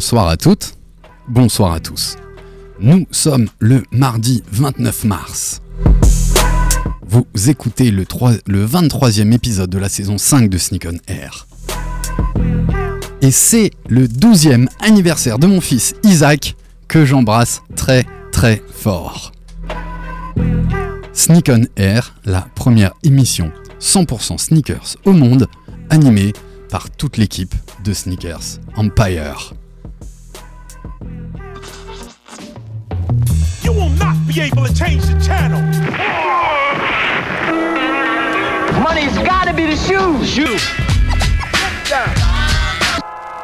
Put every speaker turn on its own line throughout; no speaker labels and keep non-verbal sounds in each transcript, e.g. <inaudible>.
Bonsoir à toutes, bonsoir à tous. Nous sommes le mardi 29 mars. Vous écoutez le, 3 le 23e épisode de la saison 5 de Sneak on Air. Et c'est le 12e anniversaire de mon fils Isaac que j'embrasse très très fort. Sneak on Air, la première émission 100% sneakers au monde, animée par toute l'équipe de Sneakers Empire.
You will not be able to change the channel.
Money's gotta be the shoes.
You.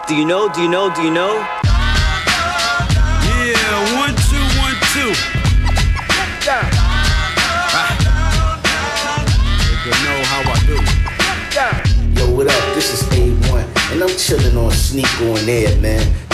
Do you know? Do you know? Do you know?
Yeah, one, two, one, two.
You know how I do.
Yo, what up? This is A1, and I'm chilling on Sneak on Air, man.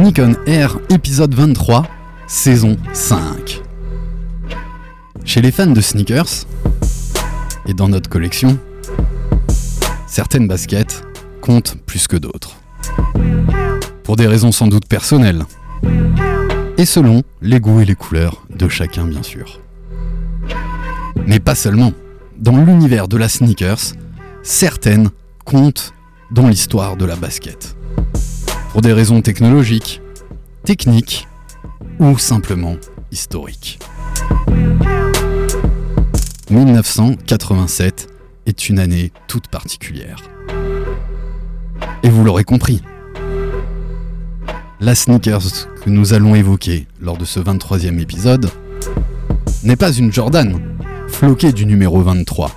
Sneak on Air épisode 23, saison 5. Chez les fans de sneakers, et dans notre collection, certaines baskets comptent plus que d'autres. Pour des raisons sans doute personnelles, et selon les goûts et les couleurs de chacun bien sûr. Mais pas seulement. Dans l'univers de la sneakers, certaines comptent dans l'histoire de la basket pour des raisons technologiques, techniques ou simplement historiques. 1987 est une année toute particulière. Et vous l'aurez compris, la sneakers que nous allons évoquer lors de ce 23e épisode n'est pas une Jordan, floquée du numéro 23,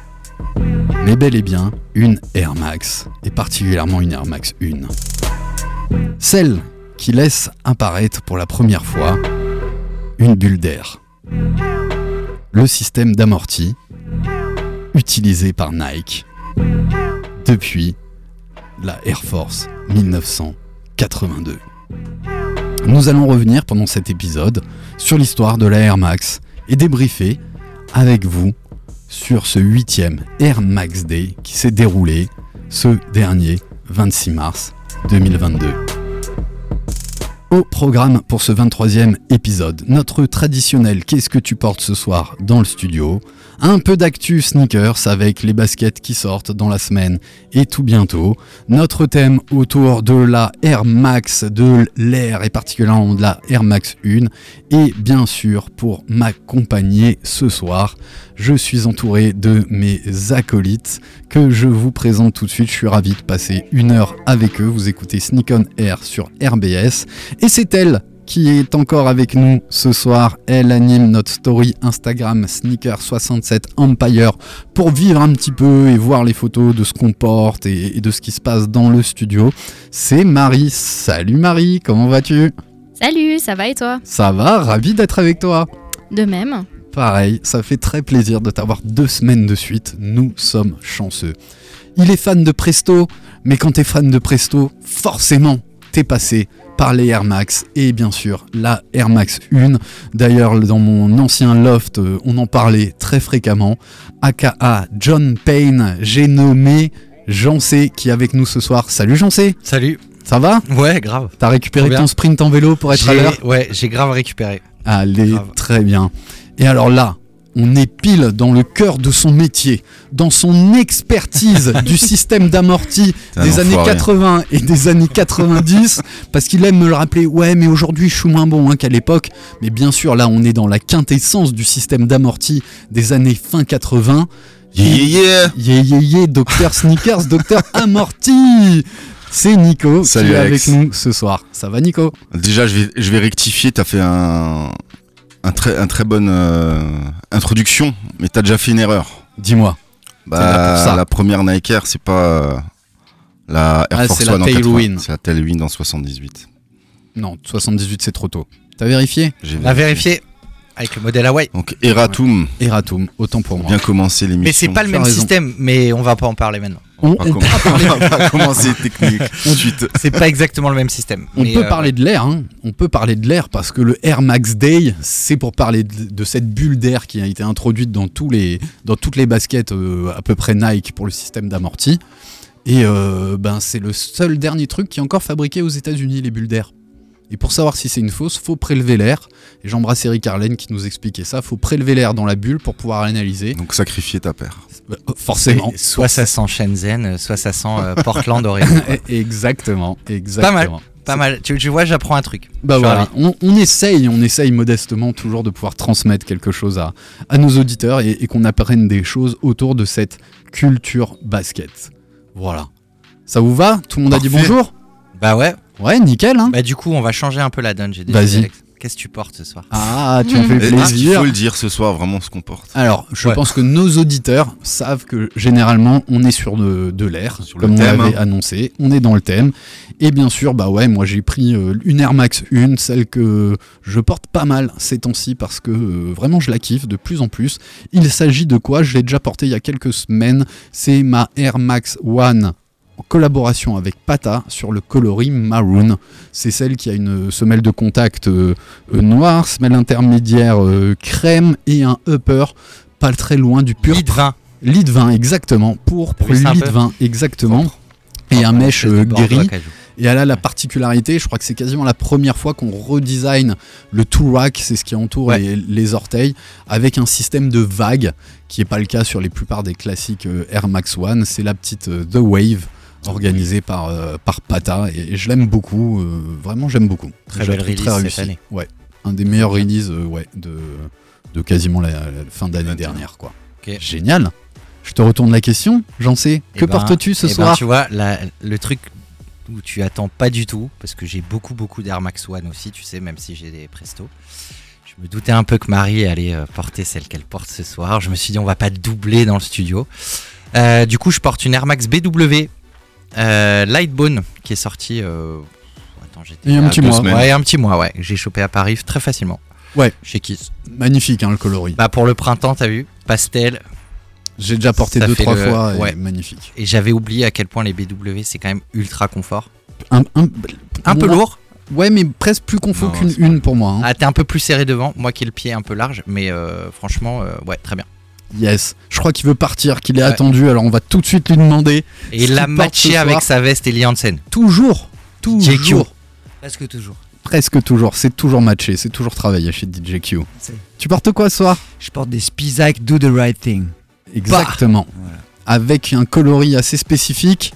mais bel et bien une Air Max, et particulièrement une Air Max 1. Celle qui laisse apparaître pour la première fois une bulle d'air. Le système d'amorti utilisé par Nike depuis la Air Force 1982. Nous allons revenir pendant cet épisode sur l'histoire de la Air Max et débriefer avec vous sur ce huitième Air Max Day qui s'est déroulé ce dernier 26 mars 2022. Au programme pour ce 23e épisode, notre traditionnel Qu'est-ce que tu portes ce soir? dans le studio Un peu d'actu sneakers avec les baskets qui sortent dans la semaine et tout bientôt. Notre thème autour de la Air Max, de l'air et particulièrement de la Air Max 1. Et bien sûr, pour m'accompagner ce soir, je suis entouré de mes acolytes que je vous présente tout de suite. Je suis ravi de passer une heure avec eux. Vous écoutez Sneak on Air sur RBS. Et c'est elle qui est encore avec nous ce soir. Elle anime notre story Instagram Sneaker67 Empire pour vivre un petit peu et voir les photos de ce qu'on porte et, et de ce qui se passe dans le studio. C'est Marie. Salut Marie, comment vas-tu?
Salut, ça va et toi?
Ça va, ravi d'être avec toi.
De même.
Pareil, ça fait très plaisir de t'avoir deux semaines de suite. Nous sommes chanceux. Il est fan de Presto, mais quand t'es fan de Presto, forcément, t'es passé par les Air Max et bien sûr la Air Max 1. D'ailleurs, dans mon ancien loft, euh, on en parlait très fréquemment. AKA John Payne, j'ai nommé Jean C qui est avec nous ce soir. Salut Jean C,
Salut.
ça va?
Ouais, grave.
T'as récupéré ton sprint en vélo pour être à l'heure?
Ouais, j'ai grave récupéré.
Allez,
Grave.
très bien. Et alors là, on est pile dans le cœur de son métier, dans son expertise <laughs> du système d'amorti des années
enfoiré.
80 et des années 90, parce qu'il aime me le rappeler, ouais, mais aujourd'hui je suis moins bon hein, qu'à l'époque. Mais bien sûr, là, on est dans la quintessence du système d'amorti des années fin 80.
Yeah, yeah, yeah.
Yeah, yeah, yeah, docteur Sneakers, docteur Amorti C'est Nico
Salut,
qui est
Alex.
avec nous ce soir. Ça va Nico?
Déjà, je vais, je vais rectifier. T'as fait un, un très, un très bonne euh, introduction, mais t'as déjà fait une erreur.
Dis-moi.
Bah,
ça.
la première Nike Air, c'est pas euh, la Air
Ah,
Force
c'est la
One en 80,
Tailwind.
C'est la Tailwind en 78.
Non, 78 c'est trop tôt. T'as vérifié
J'ai
a vérifié avec le modèle Hawaii.
Donc Eratum,
Eratum, autant pour moi.
bien commencer l'émission.
Mais c'est pas le même
raison.
système, mais on va pas en parler maintenant.
On, <laughs>
On va,
on
com- on va pas commencer technique.
C'est pas exactement le même système.
On
mais,
peut
euh,
parler de l'air, hein. on peut parler de l'air parce que le Air Max Day, c'est pour parler de, de cette bulle d'air qui a été introduite dans, tous les, dans toutes les baskets euh, à peu près Nike pour le système d'amorti. Et euh, ben, c'est le seul dernier truc qui est encore fabriqué aux États-Unis, les bulles d'air. Et pour savoir si c'est une fausse, faut prélever l'air. Et j'embrasse Eric Arlen qui nous expliquait ça. Faut prélever l'air dans la bulle pour pouvoir l'analyser.
Donc sacrifier ta paire.
Euh, Forcément.
Soit ça sent Shenzhen, soit ça sent euh, Portland, Oregon. <laughs>
Exactement, exactement.
Pas mal. Tu, tu vois, j'apprends un truc.
Bah voilà, on, on essaye, on essaye modestement toujours de pouvoir transmettre quelque chose à, à nos auditeurs et, et qu'on apprenne des choses autour de cette culture basket. Voilà. Ça vous va? Tout le monde a dit bonjour?
Bah ouais.
Ouais, nickel. Hein
Bah du coup, on va changer un peu la donne. J'ai
Vas-y.
Qu'est-ce que tu portes ce soir?
Ah, tu me fais
ah, Il
plaisir.
faut le dire ce soir, vraiment ce qu'on porte?
Alors, je
Ouais.
pense que nos auditeurs savent que généralement on est sur de, de l'air,
Sur le
comme on
thème,
l'avait
hein.
annoncé. On est dans le thème. Et bien sûr, bah ouais, moi j'ai pris euh, une Air Max 1, celle que je porte pas mal ces temps-ci parce que euh, vraiment je la kiffe de plus en plus. Il s'agit de quoi? Je l'ai déjà portée il y a quelques semaines. C'est ma Air Max One en collaboration avec Pata sur le coloris maroon. C'est celle qui a une semelle de contact euh, euh, noire, semelle intermédiaire euh, crème et un upper pas très loin du pur.
Lead 20.
Lead 20, exactement. Pourpre, 20, exactement. Et un mèche
acajou.
Et elle a la particularité, je crois que c'est quasiment la première fois qu'on redesign le two rack, c'est ce qui entoure
Ouais.
les, les orteils, avec un système de vague, qui n'est pas le cas sur les plupart des classiques Air Max One. C'est la petite The Wave, organisée par, euh, par Pata, et, et je l'aime beaucoup, euh, vraiment j'aime beaucoup.
Très
Je
belle release
très
cette année.
Ouais, un des meilleurs releases euh, ouais, de, de quasiment la, la fin d'année dernière. quoi. Génial Je te retourne la question, j'en sais.
Eh
Que
ben-
portes-tu ce
eh ben,
soir?
Tu vois, la- le truc où tu attends pas du tout, parce que j'ai beaucoup, beaucoup d'Air Max One aussi, tu sais, même si j'ai des Presto. Je me doutais un peu que Marie allait porter celle qu'elle porte ce soir. Je me suis dit, on va pas doubler dans le studio. Euh, du coup, je porte une Air Max BW euh, Lightbone qui est sortie. euh, Attends, j'étais
Il y a un petit mois.
Ouais, un petit mois, ouais. J'ai chopé à Paris très facilement.
Ouais.
Chez Kiss.
Magnifique hein, le coloris.
Bah, pour le printemps, t'as vu Pastel.
J'ai déjà porté
ça
deux trois
le-
fois, et
ouais.
magnifique.
Et j'avais oublié à quel point les BW, c'est quand même ultra confort.
Un, un-
Un peu
moi-
lourd.
Ouais, mais presque plus confort qu'une une pour moi. hein.
Ah, t'es un peu plus serré devant. Moi qui ai le pied un peu large, mais euh, franchement, ouais, très bien.
Yes. Je crois qu'il veut partir, qu'il est
Ouais.
attendu, alors on va tout de suite lui demander.
Et il l'a matché avec sa veste Eli Hansen.
Toujours,
JQ.
toujours,
Presque toujours.
presque toujours, c'est toujours matché, c'est toujours travaillé chez DJQ. Tu portes quoi ce soir?
Je porte des Spizak Do the Right Thing,
Exactement.
Voilà.
Avec un coloris assez spécifique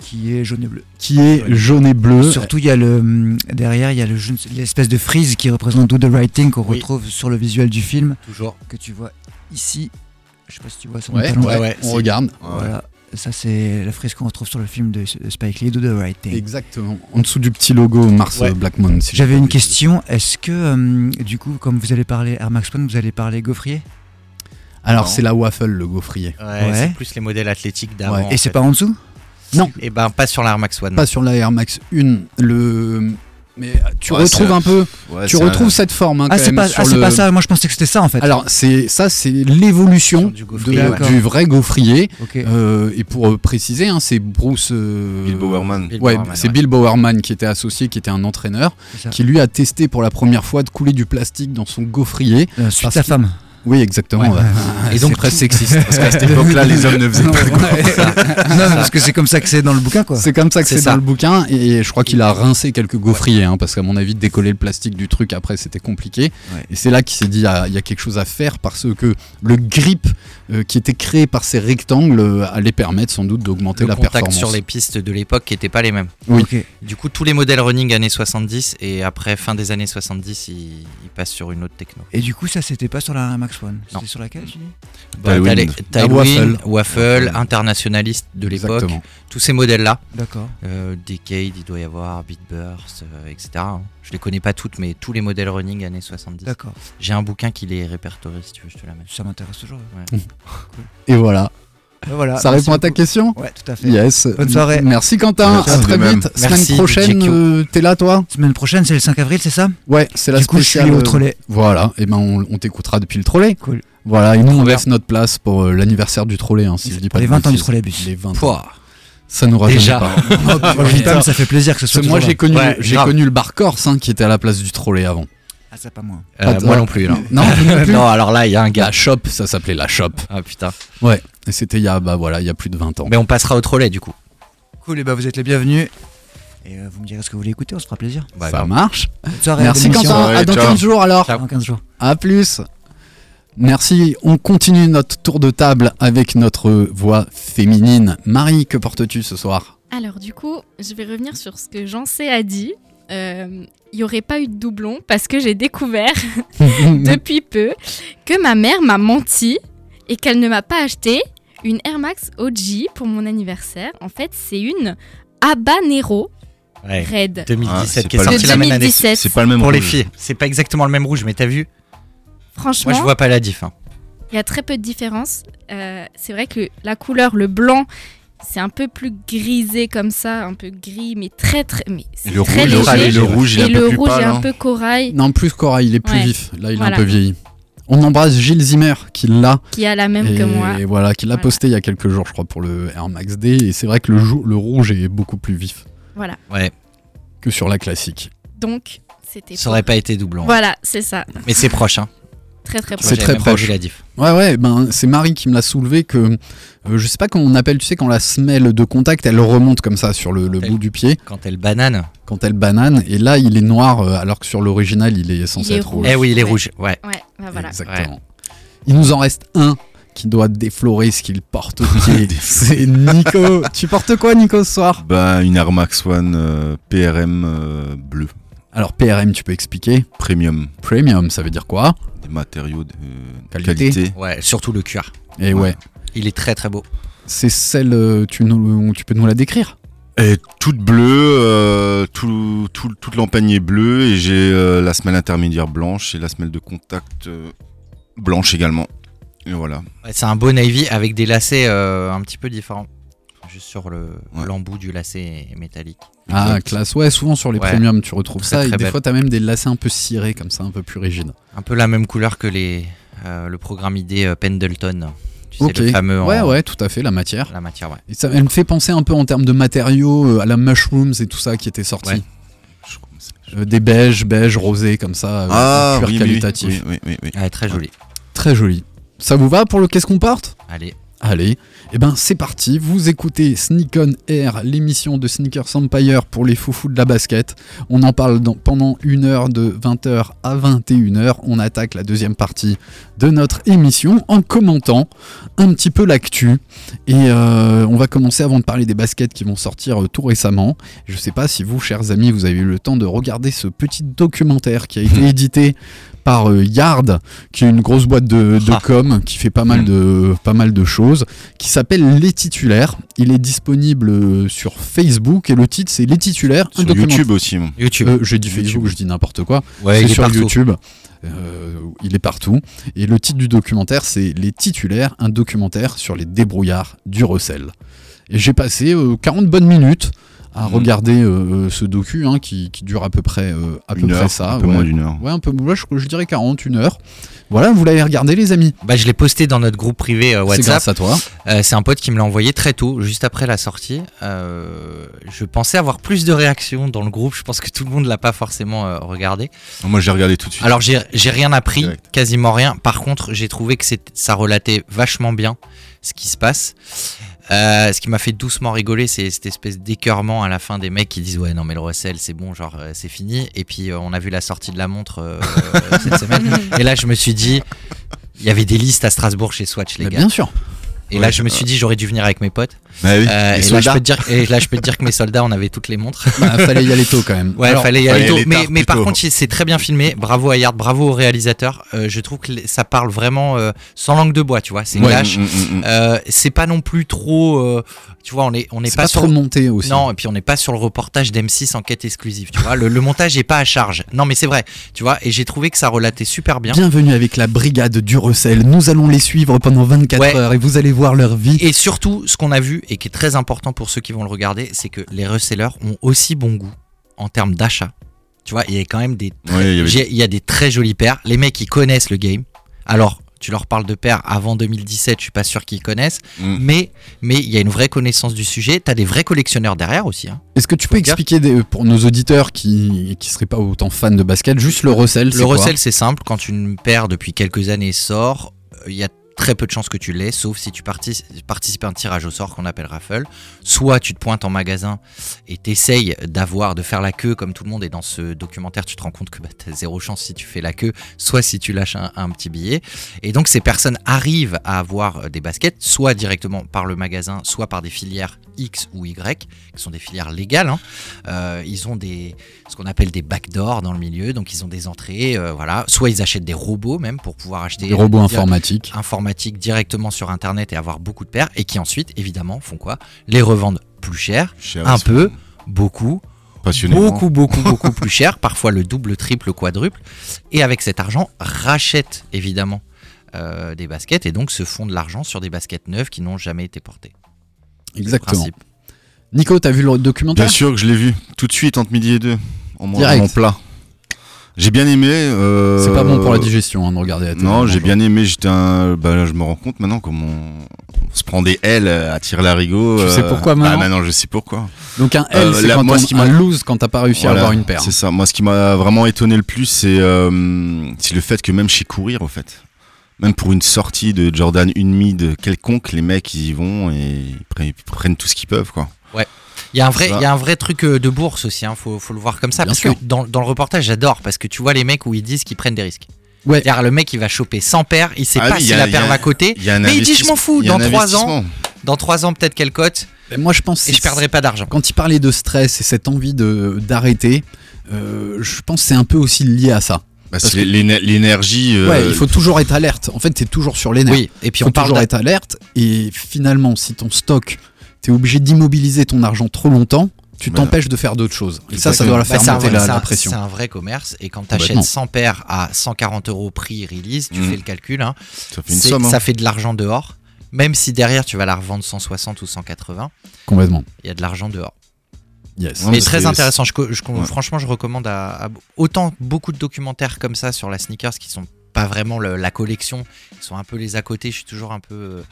qui est jaune et bleu.
qui est
Ouais.
jaune et bleu.
Surtout, il y a le hum, derrière, il y a le l'espèce de frise qui représente Do the Right Thing qu'on
Oui.
retrouve sur le visuel du film
Toujours.
que tu vois ici. Je sais pas si tu vois sur
Ouais, on regarde.
Voilà. Ça, c'est la frise qu'on retrouve sur le film de Spike Lee, Do the Right Thing.
Exactement. En dessous du petit logo Mars
Ouais.
euh, Blackmon. si
J'avais une question. Est-ce que, hum, du coup, comme vous allez parler Air Max One, vous allez parler gaufrier?
Alors
Non.
c'est la waffle, le gaufrier.
Ouais,
Ouais.
c'est plus les modèles athlétiques d'avant.
Et c'est pas en dessous?
Et ben pas sur l'Air Max One.
Pas sur la Air Max 1. Le... Mais tu
Ouais,
retrouves un peu,
Ouais,
tu retrouves
un-
cette forme. hein,
Ah,
quand
c'est pas, ah,
le-
pas ça. Moi, je pensais que c'était ça en fait.
Alors c'est ça, c'est l'évolution
du
ouais.
vrai gaufrier. Euh, et pour euh, préciser, hein, c'est Bruce. euh,
Bill Bowerman.
Bill
Ouais, c'est
ouais.
Bill Bowerman qui était associé, qui était un entraîneur, qui lui a testé pour la première fois de couler du plastique dans son gaufrier.
Euh, suite sa femme.
Oui, exactement.
Ouais.
ouais. <laughs>
Et donc,
très sexiste.
Parce qu'à cette <laughs> époque-là, les hommes ne faisaient pas de <laughs>
non, parce que c'est comme ça que c'est dans le bouquin, quoi.
C'est comme ça que
C'est
dans le bouquin et je crois qu'il a rincé quelques gaufriers hein, parce qu'à mon avis de décoller le plastique du truc après c'était compliqué
Ouais.
et c'est là qu'il s'est dit ah, il y a quelque chose à faire parce que le grip euh, qui était créé par ces rectangles euh, allait permettre sans doute d'augmenter la
contact
performance.
sur les pistes de l'époque qui n'étaient pas les mêmes.
Oui.
Du coup, tous les modèles running années 70 et après fin des années 70, ils, ils passent sur une autre techno.
Et du coup, ça, c'était pas sur la Air Max One. C'était sur laquelle, tu dis
Bah,
Tailwind.
Waffle.
Waffle, Internationaliste de l'époque, tous ces modèles-là.
D'accord.
Euh, Decade, il doit y avoir, Beatburst, euh, etc. hein. Je les connais pas toutes, mais tous les modèles running années 70.
D'accord.
J'ai un bouquin qui les répertorie, si tu veux, je te la mets.
Ça m'intéresse toujours.
Ouais. <laughs>
Et voilà.
Voilà.
Ça répond à ta question
Ouais, tout à fait.
Yes.
Bonne soirée.
Merci Quentin.
Merci
à très
même.
vite.
Merci,
Semaine prochaine, euh, t'es là toi
Semaine prochaine, c'est le 5 avril, c'est ça
Ouais, c'est la
Du coup, je suis au
euh,
trolley.
Voilà, et ben on, on t'écoutera depuis le trolley.
Cool.
Voilà, et nous on laisse notre place pour euh, l'anniversaire du trolley, hein, si je dis pas
les
de
20 ans du trolleybus.
Les 20 ans. Ça nous
Déjà.
rajeunit pas.
Moi, <laughs> putain, ça fait plaisir que ce soit
Parce que moi j'ai connu,
Ouais,
j'ai connu le bar Corse hein, qui était à la place du trolley avant.
Ah, ça pas moi.
Euh,
Pas
moi non plus, là.
Non, vous non <laughs> plus
non, alors là, il y a un gars.
La shop, ça s'appelait la shop.
Ah putain.
Ouais, et c'était il y a bah voilà, il y a plus de 20 ans.
Mais on passera au trolley du coup.
Cool, et bah vous êtes les bienvenus. Et euh, vous me direz ce que vous voulez écouter, on se fera plaisir.
Bah,
ça marche.
Soirée,
Merci. Quentin, à dans
ciao.
15 jours alors.
Ciao.
Dans 15 jours.
À plus. Merci. On continue notre tour de table avec notre voix féminine. Marie, que portes-tu ce soir?
Alors du coup, je vais revenir sur ce que Jean-C a dit. Euh, Il n'y aurait pas eu de doublon parce que j'ai découvert <laughs> <laughs> depuis peu que ma mère m'a menti et qu'elle ne m'a pas acheté une Air Max OG pour mon anniversaire. En fait, c'est une Habanero
Ouais.
Red.
2017
Ah, c'est
qui est
pas le-
sorti
De
la même année.
2017.
C'est pas le même
Pour les filles, c'est pas exactement le même rouge, mais t'as vu?
Franchement,
Moi je vois pas la diff. hein.
il y a très peu de différence. Euh, c'est vrai que la couleur, le blanc, c'est un peu plus grisé comme ça, un peu gris, mais très très, mais
le
très
rouge,
léger.
le rouge, il est
Et
un
le
peu plus
rouge
pâle.
est un
hein.
peu corail,
Non, plus Cora, il est plus
Ouais.
vif. Là, il est un peu vieilli. On embrasse Gilles Zimmer qui l'a
qui a la même
et
que moi.
voilà, qui l'a
Voilà.
posté il y a quelques jours, je crois, pour le Air Max D. Et c'est vrai que le rouge est beaucoup plus vif
Voilà.
Ouais,
que sur la classique.
Donc, c'était.
ça aurait pas été doublon.
Voilà, c'est ça.
Mais c'est proche, hein.
Très très proche.
C'est très proche.
la diff.
Ouais, ouais, ben c'est Marie qui me l'a soulevé que euh, je sais pas comment on appelle, tu sais, quand la semelle de contact elle remonte comme ça sur le, le
Elle-
bout du pied
Quand elle banane.
quand elle banane. Et là, il est noir euh, alors que sur l'original, il est censé
Il est
être
rouge.
rouge.
Eh oui, il est
Ouais.
rouge. Ouais.
Ouais, bah voilà.
Exactement. Il nous en reste un qui doit déflorer ce qu'il porte au <laughs> pied. c'est Nico. tu portes quoi, Nico, ce soir?
Bah, une Air Max One euh, PRM euh, bleu,
Alors, PRM, tu peux expliquer
premium,
Premium, ça veut dire quoi?
Des matériaux de
Qualité.
qualité.
Ouais, surtout le cuir.
Et ouais,
Il est très très beau.
c'est celle, euh, tu, nous, tu peux nous la décrire?
Et toute bleue, euh, tout, tout, toute l'empeigne est bleue et j'ai euh, la semelle intermédiaire blanche et la semelle de contact euh, blanche également. Et voilà.
Ouais, c'est un beau navy avec des lacets euh, un petit peu différents. Juste sur le
Ouais.
l'embout du lacet métallique.
Ah,
Exact.
classe. Ouais, souvent sur les
Ouais.
premiums, tu retrouves
Très,
ça.
très
et des
belle.
fois, t'as même des lacets un peu cirés, comme ça, un peu plus rigides.
Un peu la même couleur que les euh, le programme ID euh, Pendleton. Tu sais,
ok.
le fameux en-
ouais, ouais, tout à fait, la matière.
la matière, ouais.
Et ça, elle me fait penser un peu en termes de matériaux euh, à la Mushrooms et tout ça qui était sorti.
Ouais.
Euh, des beiges, beiges, rosés, comme ça, euh,
Ah,
cuir
oui, oui, oui,
qualitatif.
oui, oui, oui, oui.
Ouais, très joli.
Très joli. Ça vous va pour le qu'est-ce qu'on porte?
Allez.
Allez, eh ben c'est parti, vous écoutez Sneak on Air, l'émission de Sneakers Empire pour les foufous de la basket. On en parle dans- pendant une heure de 20h à 21h. On attaque la deuxième partie de notre émission en commentant un petit peu l'actu. Et euh, on va commencer avant de parler des baskets qui vont sortir euh, tout récemment. Je sais pas si vous, chers amis, vous avez eu le temps de regarder ce petit documentaire qui a été <laughs> édité par euh, Yard, qui est une grosse boîte de, de
Ah.
com qui fait pas mal de, pas mal de choses, qui s'appelle Les Titulaires. Il est disponible euh, sur Facebook et le titre c'est Les Titulaires.
Sur YouTube aussi. mon.
YouTube.
Euh, J'ai dit
YouTube.
Facebook, je dis n'importe quoi.
ouais,
c'est
il est
sur
partout.
YouTube. Euh, il est partout. Et le titre du documentaire, c'est Les Titulaires, un documentaire sur les débrouillards du recel. Et j'ai passé euh, 40 bonnes minutes à
Mhm.
regarder euh, ce docu hein, qui, qui dure à peu près, euh, à peu
Une
près
heure,
ça.
un peu
ouais.
moins d'une heure.
Ouais, un peu, ouais, je, je dirais 40, une heure. Voilà, vous l'avez regardé, les amis.
Bah, je l'ai posté dans notre groupe privé euh,
C'est
WhatsApp.
grâce à toi.
Euh, c'est un pote qui me l'a envoyé très tôt, juste après la sortie. Euh, je pensais avoir plus de réactions dans le groupe. Je pense que tout le monde l'a pas forcément euh, regardé.
Moi, j'ai regardé tout de suite.
Alors j'ai rien appris,
Direct.
quasiment rien. Par contre, j'ai trouvé que c'est- ça relatait vachement bien ce qui se passe. Euh, ce qui m'a fait doucement rigoler, c'est cette espèce d'écœurement à la fin des mecs qui disent ouais non mais le recel c'est bon genre euh, c'est fini. Et puis euh, on a vu la sortie de la montre <laughs> cette semaine. Et là je me suis dit il y avait des listes à Strasbourg chez Swatch les
Mais
gars.
bien sûr.
Et là je me suis dit j'aurais dû venir avec mes potes.
Bah oui,
Euh, et, là, je peux te dire, et là je peux te dire que mes soldats on avait toutes les montres.
Bah, fallait y aller tôt quand même.
Ouais,
Alors,
fallait y aller tôt. Mais, par contre, c'est très bien filmé. Bravo à Yard, bravo au réalisateur. Euh, je trouve que ça parle vraiment euh, sans langue de bois, tu vois. C'est
Ouais.
lâche.
Mm, mm, mm.
C'est pas non plus trop. tu vois, on est, on n'est pas,
pas,
sur.
trop monté aussi.
Non, et puis on n'est pas sur le reportage d'M6 enquête exclusive, tu vois. Le, le montage est pas à charge. Non, mais c'est vrai, tu vois. Et j'ai trouvé que ça relatait super bien.
Bienvenue avec la brigade du recel. Nous allons les suivre pendant 24
Ouais.
heures et vous allez voir revoir leur vie.
Et surtout, ce qu'on a vu et qui est très important pour ceux qui vont le regarder, c'est que les resellers ont aussi bon goût en termes d'achat. Tu vois, il y a quand même des très,
Ouais, il y avait-
j'ai- il y a des très jolies paires. Les mecs, ils connaissent le game. Alors, tu leur parles de paires avant 2017, je suis pas sûr qu'ils connaissent.
Mm.
Mais mais il y a une vraie connaissance du sujet. T'as des vrais collectionneurs derrière aussi. hein.
Est-ce que tu peux
Faut
expliquer des- pour nos auditeurs qui qui seraient pas autant fans de basket, juste le recel c'est
Le recel, c'est simple. Quand une paire depuis quelques années sort, euh, il y a très peu de chances que tu l'aies, sauf si tu partic- participes à un tirage au sort qu'on appelle raffle. Soit tu te pointes en magasin et t'essayes d'avoir, de faire la queue comme tout le monde. Et dans ce documentaire, tu te rends compte que bah, t'as zéro chance si tu fais la queue, soit si tu lâches un, petit billet. Et donc ces personnes arrivent à avoir des baskets, soit directement par le magasin, soit par des filières X ou Y, qui sont des filières légales. hein. Euh, ils ont des, ce qu'on appelle des backdoors dans le milieu, donc ils ont des entrées, euh, voilà. Soit ils achètent des robots même pour pouvoir acheter
Des robots
dire-
informatiques.
informatiques directement sur internet et avoir beaucoup de paires, et qui ensuite évidemment font quoi? Les revendent plus cher,
Cher,
un peu, beaucoup,
Passionnément.
beaucoup, beaucoup, <laughs> beaucoup plus cher, parfois le double, triple, quadruple, et avec cet argent rachètent évidemment euh, des baskets et donc se font de l'argent sur des baskets neuves qui n'ont jamais été portées.
Exactement. Nico, t'as vu le documentaire
Bien sûr que je l'ai vu, tout de suite entre midi et deux, en mangeant
Direct.
mon plat. J'ai bien aimé. euh,
C'est pas bon pour la digestion hein, de regarder la télé.
Non, j'ai
franchement.
bien aimé. J'étais un. Bah, là, je me rends compte maintenant comment on se prend des L à tirer l'arigot.
Tu sais pourquoi maintenant
Ah, maintenant, je sais pourquoi.
Donc un L,
Euh,
c'est
moi,
on-
ce qui
un
m'a-
lose quand t'as pas réussi à avoir une paire.
C'est ça. Moi, ce qui m'a vraiment étonné le plus, c'est euh, c'est le fait que même chez Courir, au fait, même pour une sortie de Jordan, une mid quelconque, les mecs, ils y vont et ils prennent, tout ce qu'ils peuvent, quoi.
Il y, a un vrai, il y a un vrai truc euh, de bourse aussi, hein, faut, faut le voir comme ça.
Bien
parce
sûr.
que dans, dans le reportage, j'adore, parce que tu vois les mecs où ils disent qu'ils prennent des risques.
Ouais.
C'est-à-dire, le mec, il va choper 100 paires, il sait
Ah
pas
oui,
si
a-
la
a-
paire va coter,
Il y a un
mais il dit, je m'en fous, dans
un
3 ans, dans 3 ans, peut-être qu'elle cote,
Et moi, je pense
et je perdrai pas d'argent.
quand il parlait de stress et cette envie de d'arrêter, euh, je pense que c'est un peu aussi lié à ça.
Bah, c'est l'énergie. euh,
ouais, il faut toujours être alerte. En fait, t'es toujours sur nerfs.
Oui, et puis on
faut
parle
toujours être alerte. Et finalement, si ton stock, t'es obligé d'immobiliser ton argent trop longtemps, tu
Bah,
t'empêches de faire d'autres choses. Et ça, ça doit la
Bah,
faire
c'est un
monter
vrai-
la, la pression.
C'est un vrai commerce, et quand tu achètes 100 paires à 140 euros prix release, tu
Mm.
fais le calcul, hein,
Ça fait une
c'est-
somme. hein.
ça fait de l'argent dehors. Même si derrière tu vas la revendre 160 ou 180,
Complètement.
il y a de l'argent dehors.
Yes.
Mais très
c'est-
intéressant. Je,
Ouais.
Franchement, je recommande à, à- autant beaucoup de documentaires comme ça sur la sneakers qui sont pas vraiment le- la collection, qui sont un peu les à côté. Je suis toujours un peu, euh,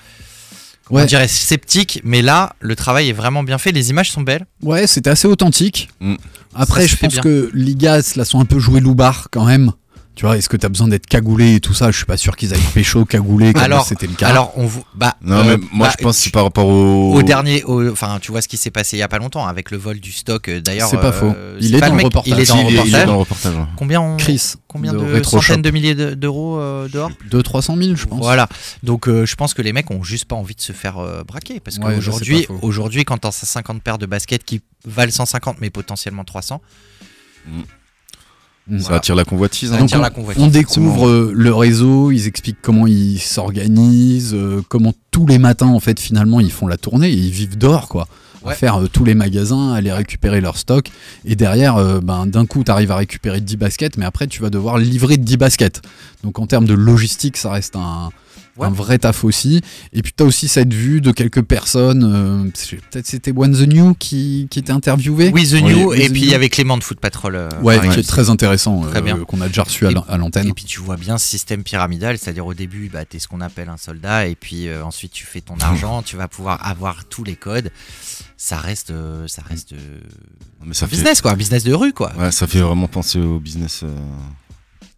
Ouais.
on dirait, sceptique. Mais là, le travail est vraiment bien fait. Les images sont belles.
Ouais, c'était assez authentique.
Mm.
Après,
Ça
je pense
bien.
que les gars, là, sont un peu joués loubar quand même. Tu vois, est-ce que t'as besoin d'être cagoulé et tout ça? Je suis pas sûr qu'ils aillent pécho cagoulé comme
Alors,
c'était le cas.
alors on vous, bah,
Non,
euh,
mais moi,
bah,
je pense que c'est par rapport au.
au dernier, au- enfin, tu vois ce qui s'est passé il y a pas longtemps avec le vol du stock. euh, D'ailleurs,
C'est pas
euh,
faux. Il est
pas
dans le
mec-
reportage.
Il est dans le
il est
reportage.
dans le reportage. ouais.
Combien on,
Chris,
combien
de
de, centaines de milliers de- d'euros euh, dehors?
200-300 000, je pense.
Voilà, donc euh, je pense que les mecs ont juste pas envie de se faire euh, braquer parce
Ouais,
qu'aujourd'hui, aujourd'hui, quand t'as 50 paires de baskets qui valent 150 mais potentiellement 300,
Mm.
Ça attire la convoitise. Hein.
Donc,
attire
on,
la convoitise,
on découvre euh, le réseau, ils expliquent comment ils s'organisent, euh, comment tous les matins en fait finalement ils font la tournée, et ils vivent d'or quoi. À
Ouais.
faire euh, tous les magasins, aller récupérer leur stock et derrière euh, ben, d'un coup tu arrives à récupérer 10 baskets mais après tu vas devoir livrer 10 baskets. Donc en termes de logistique ça reste un,
Ouais.
un vrai taf aussi. Et puis tu as aussi cette vue de quelques personnes, euh, peut-être c'était One the New qui, qui était interviewé.
Oui, The New, et
The
puis il y avait Clément de Foot Patrol. euh,
Ouais, qui est très intéressant, euh, qu'on a déjà reçu à
Et-
à l'antenne.
Et puis tu vois bien ce système pyramidal, c'est-à-dire au début, bah, tu es ce qu'on appelle un soldat, et puis ensuite tu fais ton <laughs> argent, tu vas pouvoir avoir tous les codes. Ça reste, euh, ça reste euh,
Mais ça
un
fait,
business, quoi, un business de rue, quoi.
ouais, ça fait vraiment penser au business. euh,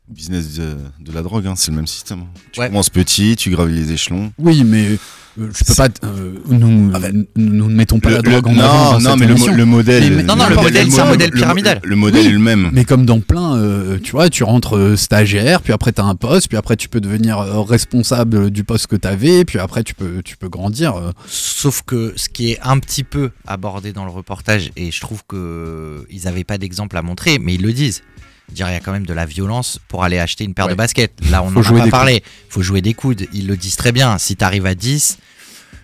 Business de, de la drogue, hein, c'est le même système. Tu
Ouais.
commences petit, tu gravis les échelons.
Oui, mais euh, je peux pas. euh, nous,
Ah ben,
nous, nous ne mettons pas
Le-
la
le-
drogue en
non,
avant dans
non,
cette
mais le, mo-
émission.
le modèle.
Mais-
Non, non, le modèle, c'est un modèle pyramidal.
Le, le modèle
Oui.
est le même.
Mais comme dans plein, euh, tu vois, tu rentres euh, stagiaire, puis après tu as un poste, puis après tu peux devenir euh, responsable du poste que tu avais, puis après tu peux, tu peux grandir. euh.
Sauf que ce qui est un petit peu abordé dans le reportage, et je trouve que ils n'avaient pas d'exemple à montrer, mais ils le disent. Dire, il y a quand même de la violence pour aller acheter une paire
Ouais.
de baskets. Là, on n'en a pas parlé. faut jouer des coudes. Ils le disent très bien. Si tu arrives à 10,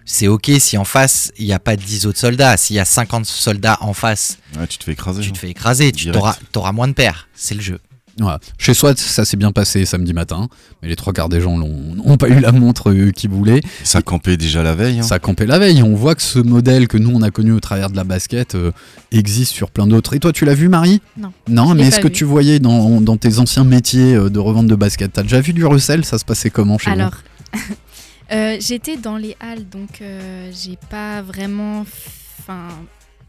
c'est ok si en face, il n'y a pas 10 autres soldats. S'il y a 50 soldats en face,
Ouais, tu te fais écraser.
tu te fais écraser. Tu
Direct.
auras, moins de paires. C'est le jeu.
Voilà. Chez Swat, ça s'est bien passé samedi matin, mais les trois quarts des gens n'ont pas eu la montre euh, qu'ils voulaient.
Ça campait déjà la veille. hein.
Ça campait la veille. On voit que ce modèle que nous on a connu au travers de la basket euh, existe sur plein d'autres. Et toi, tu l'as vu, Marie?
Non.
Non, mais est-ce que tu voyais dans, dans tes anciens métiers euh, de revente de basket? T'as déjà vu du recel Ça se passait comment chez
Alors, <laughs> euh, j'étais dans les halles, donc euh, j'ai pas vraiment enfin,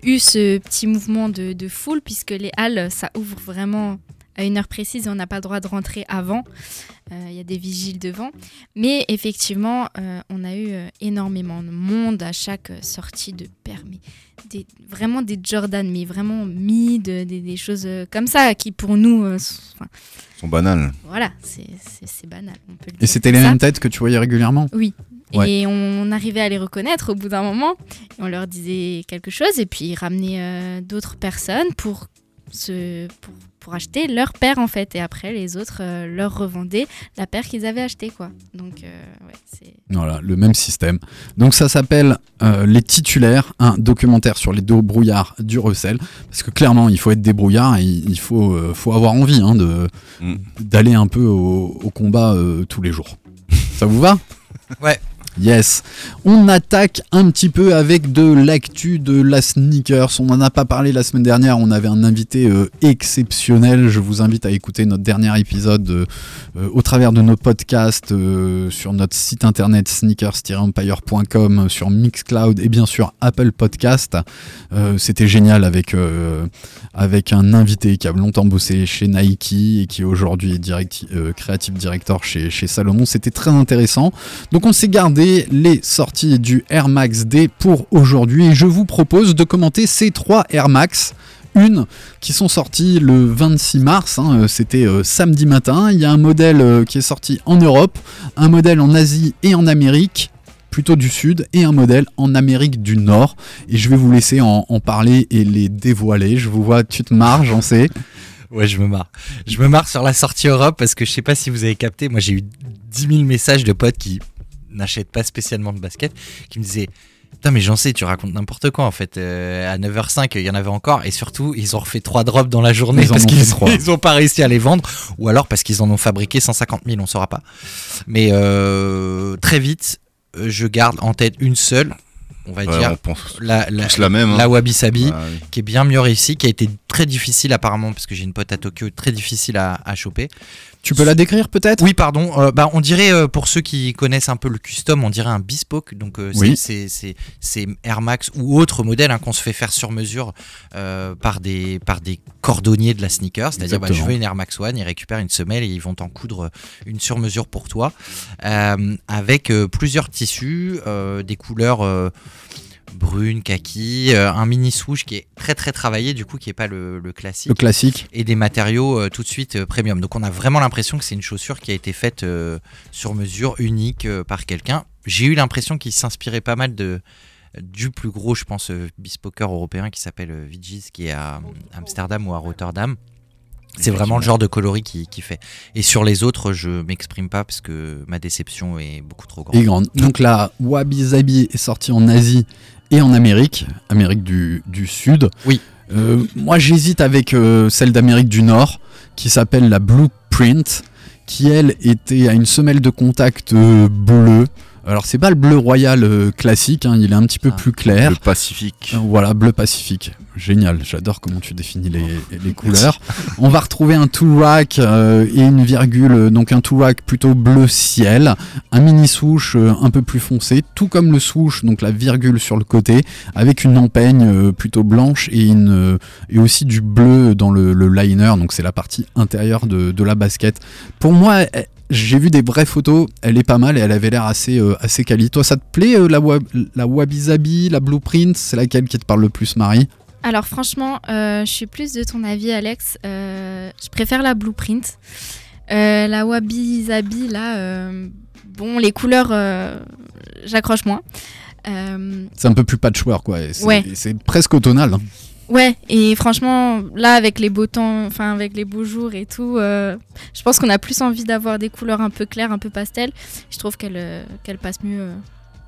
eu ce petit mouvement de, de foule, puisque les halles, ça ouvre vraiment à une heure précise et on n'a pas le droit de rentrer avant. Euh, Il y a des vigiles devant. Mais effectivement, euh, on a eu euh, énormément de monde à chaque sortie de permis. Des, vraiment des Jordan, mais vraiment mid, des, des choses comme ça, qui pour nous, sont-
sont banales.
voilà, c'est banal. on peut le
Et c'était les mêmes têtes que tu voyais régulièrement?
Oui.
Ouais.
Et on arrivait à les reconnaître au bout d'un moment. On leur disait quelque chose et puis ils ramenaient euh, d'autres personnes pour, se, pour, pour acheter leur paire en fait. Et après, les autres euh, leur revendaient la paire qu'ils avaient achetée. Quoi. Donc, euh, ouais, c'est.
Voilà, le même système. Donc ça s'appelle euh, Les Titulaires, un documentaire sur les deux brouillards du recel. Parce que clairement, il faut être débrouillard et il faut, euh, faut avoir envie hein, de,
Mm.
d'aller un peu au, au combat euh, tous les jours. Ça vous va?
Ouais.
Yes. On attaque un petit peu avec de l'actu de la sneakers. On n'en a pas parlé la semaine dernière. On avait un invité euh, exceptionnel. Je vous invite à écouter notre dernier épisode euh, euh, au travers de nos podcasts euh, sur notre site internet sneakers-empire.com, euh, sur Mixcloud et bien sûr Apple Podcast. C'était génial avec, un invité qui a longtemps bossé chez Nike et qui aujourd'hui est direct, creative director chez, chez Salomon. C'était très intéressant. Donc on s'est gardé les sorties du Air Max D pour aujourd'hui et je vous propose de commenter ces trois Air Max. Une qui sont sorties le 26 mars, hein, euh, c'était euh, samedi matin. Il y a un modèle euh, qui est sorti en Europe, un modèle en Asie et en Amérique, plutôt du Sud, et un modèle en Amérique du Nord. Et je vais vous laisser en, en parler et les dévoiler. Je vous vois, tu te marres, j'en sais.
Ouais, je me marre. Je me marre sur la sortie Europe parce que je sais pas si vous avez capté, moi j'ai eu 10 000 messages de potes qui n'achètent pas spécialement de basket, qui me disaient Putain, mais j'en sais, tu racontes n'importe quoi en fait. Euh, à 9h05, il y en avait encore, et surtout, ils ont refait 3 drops dans la journée
Ils
parce qu'ils
fait trois. <laughs>
ils ont pas réussi à les vendre, ou alors parce qu'ils en ont fabriqué 150 000, on saura pas. Mais euh, très vite, euh, je garde en tête une seule, on va
Ouais,
dire,
on pense
la, la,
tous la même. hein.
la Wabi Sabi
Ah oui.
qui est bien mieux réussi, qui a été très difficile apparemment, parce que j'ai une pote à Tokyo, très difficile à, à choper.
Tu peux la décrire peut-être?
Oui, pardon. euh, bah, on dirait, euh, pour ceux qui connaissent un peu le custom, on dirait un bespoke. Donc, euh, c'est-
Oui.
c'est c'est- c'est Air Max ou autre modèle hein, qu'on se fait faire sur mesure par, des, par des cordonniers de la sneaker. C'est-à-dire, bah, je veux une Air Max One, ils récupèrent une semelle et ils vont t'en coudre une sur mesure pour toi. avec plusieurs tissus, des couleurs. Brune, kaki, euh, un mini swoosh qui est très très travaillé du coup qui est pas le, le classique
Le classique.
et des matériaux euh, tout de suite euh, premium. Donc on a vraiment l'impression que c'est une chaussure qui a été faite sur mesure, unique par quelqu'un. J'ai eu l'impression qu'il s'inspirait pas mal de du plus gros, je pense, bespoker européen qui s'appelle Vigis, qui est à Amsterdam ou à Rotterdam. C'est vraiment le genre de coloris qui, qui fait. Et sur les autres, je m'exprime pas parce que ma déception est beaucoup trop grande.
et grande. Donc la Wabi Sabi est sortie en Asie et en Amérique, Amérique du, du Sud.
Oui.
Euh, moi j'hésite avec euh, celle d'Amérique du Nord qui s'appelle la Blueprint, qui elle était à une semelle de contact euh, bleu. Alors c'est pas le bleu royal euh, classique, hein, il est un petit peu
Ah.
plus clair.
Le Pacifique.
Euh, Voilà, bleu pacifique. Génial, j'adore comment tu définis les, les couleurs. On va retrouver un two-rack euh, et une virgule, euh, donc un two-rack plutôt bleu ciel, un mini euh, un peu plus foncé, tout comme le swoosh, donc la virgule sur le côté, avec une empeigne euh, plutôt blanche et, une, euh, et aussi du bleu dans le, le liner, donc c'est la partie intérieure de, de la basket. Pour moi, j'ai vu des vraies photos, elle est pas mal et elle avait l'air assez, euh, assez quali. Toi, ça te plaît euh, la, wa- la Wabi Sabi, la Blueprint C'est laquelle qui te parle le plus, Marie?
Alors franchement, euh, je suis plus de ton avis, Alex. Euh, je préfère la blueprint. La Wabi Sabi, là, bon, les couleurs, j'accroche moins.
C'est un peu plus patchwork, quoi. et C'est
Ouais.
c'est presque automnal. hein.
Ouais, et franchement, là, avec les beaux temps, enfin, avec les beaux jours et tout, euh, je pense qu'on a plus envie d'avoir des couleurs un peu claires, un peu pastel. Je trouve qu'elle euh, qu'elle passe mieux euh,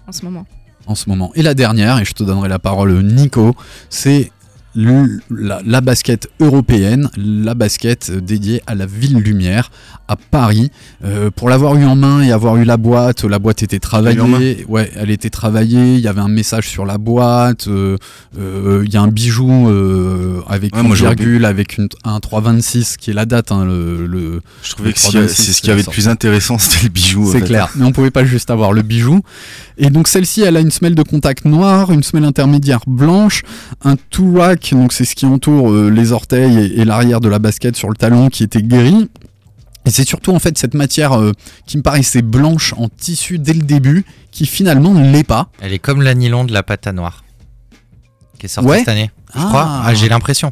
en ce moment.
en ce moment. Et la dernière, et je te donnerai la parole, Nico, c'est la, la basket européenne, la basket euh, dédiée à la ville lumière à Paris. Euh, pour l'avoir eu en main et avoir eu la boîte, la boîte était travaillée. Ouais, elle était travaillée. Il y avait un message sur la boîte. euh, euh, Il y a un bijou euh, avec
Ouais,
une virgule, avec une, un 326 qui est la date. hein, le, le-
Je trouvais
le
que ce qu'il y avait-
326,
c'est ce qu'il y avait de plus intéressant, c'était le bijou.
c'est clair, mais on pouvait pas juste avoir le bijou. Et donc celle-ci, elle a une semelle de contact noire, une semelle intermédiaire blanche, un two rack, donc c'est ce qui entoure euh, les orteils et, et l'arrière de la basket sur le talon qui était gris. Et c'est surtout en fait cette matière euh, qui me paraissait blanche en tissu dès le début, qui finalement ne l'est pas.
Elle est comme la nylon de la pâte à noir. Qui est sortie
Ouais.
cette année. Je
Ah.
crois. Ah, J'ai l'impression.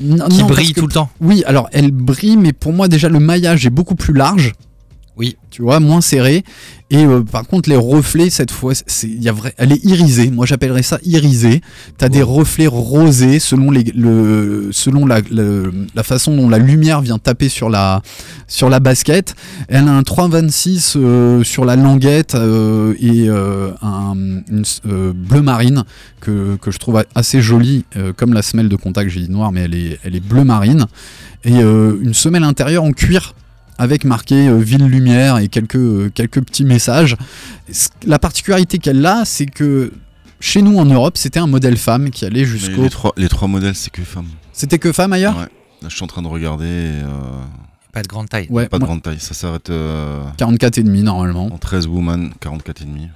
Non,
Qui
non,
brille
que-
tout le temps.
Oui, alors elle brille, mais pour moi déjà le maillage est beaucoup plus large.
Oui.
Tu vois, moins serré. Et euh, par contre, les reflets, cette fois, c'est, y a vrai, elle est irisée. Moi, j'appellerais ça irisée. Tu as des reflets rosés selon, les, le, selon la, le- la façon dont la lumière vient taper sur la, sur la basket. Elle a un 3,26 euh, sur la languette euh, et un une, bleu marine que, que je trouve assez jolie, comme la semelle de contact, j'ai dit noire, mais elle est, elle est bleu marine. Et une semelle intérieure en cuir avec marqué euh, Ville Lumière et quelques, euh, quelques petits messages. La particularité qu'elle a, c'est que chez nous en Europe, c'était un modèle femme qui allait jusqu'au.
les, trois, les trois modèles, c'est que femmes.
C'était que femme ailleurs?
Ouais. Là, je suis en train de regarder. euh,
Pas de grande taille.
Ouais,
pas de grande taille. Ça s'arrête euh,
44 et demi normalement.
en 13 woman, 44 et demi.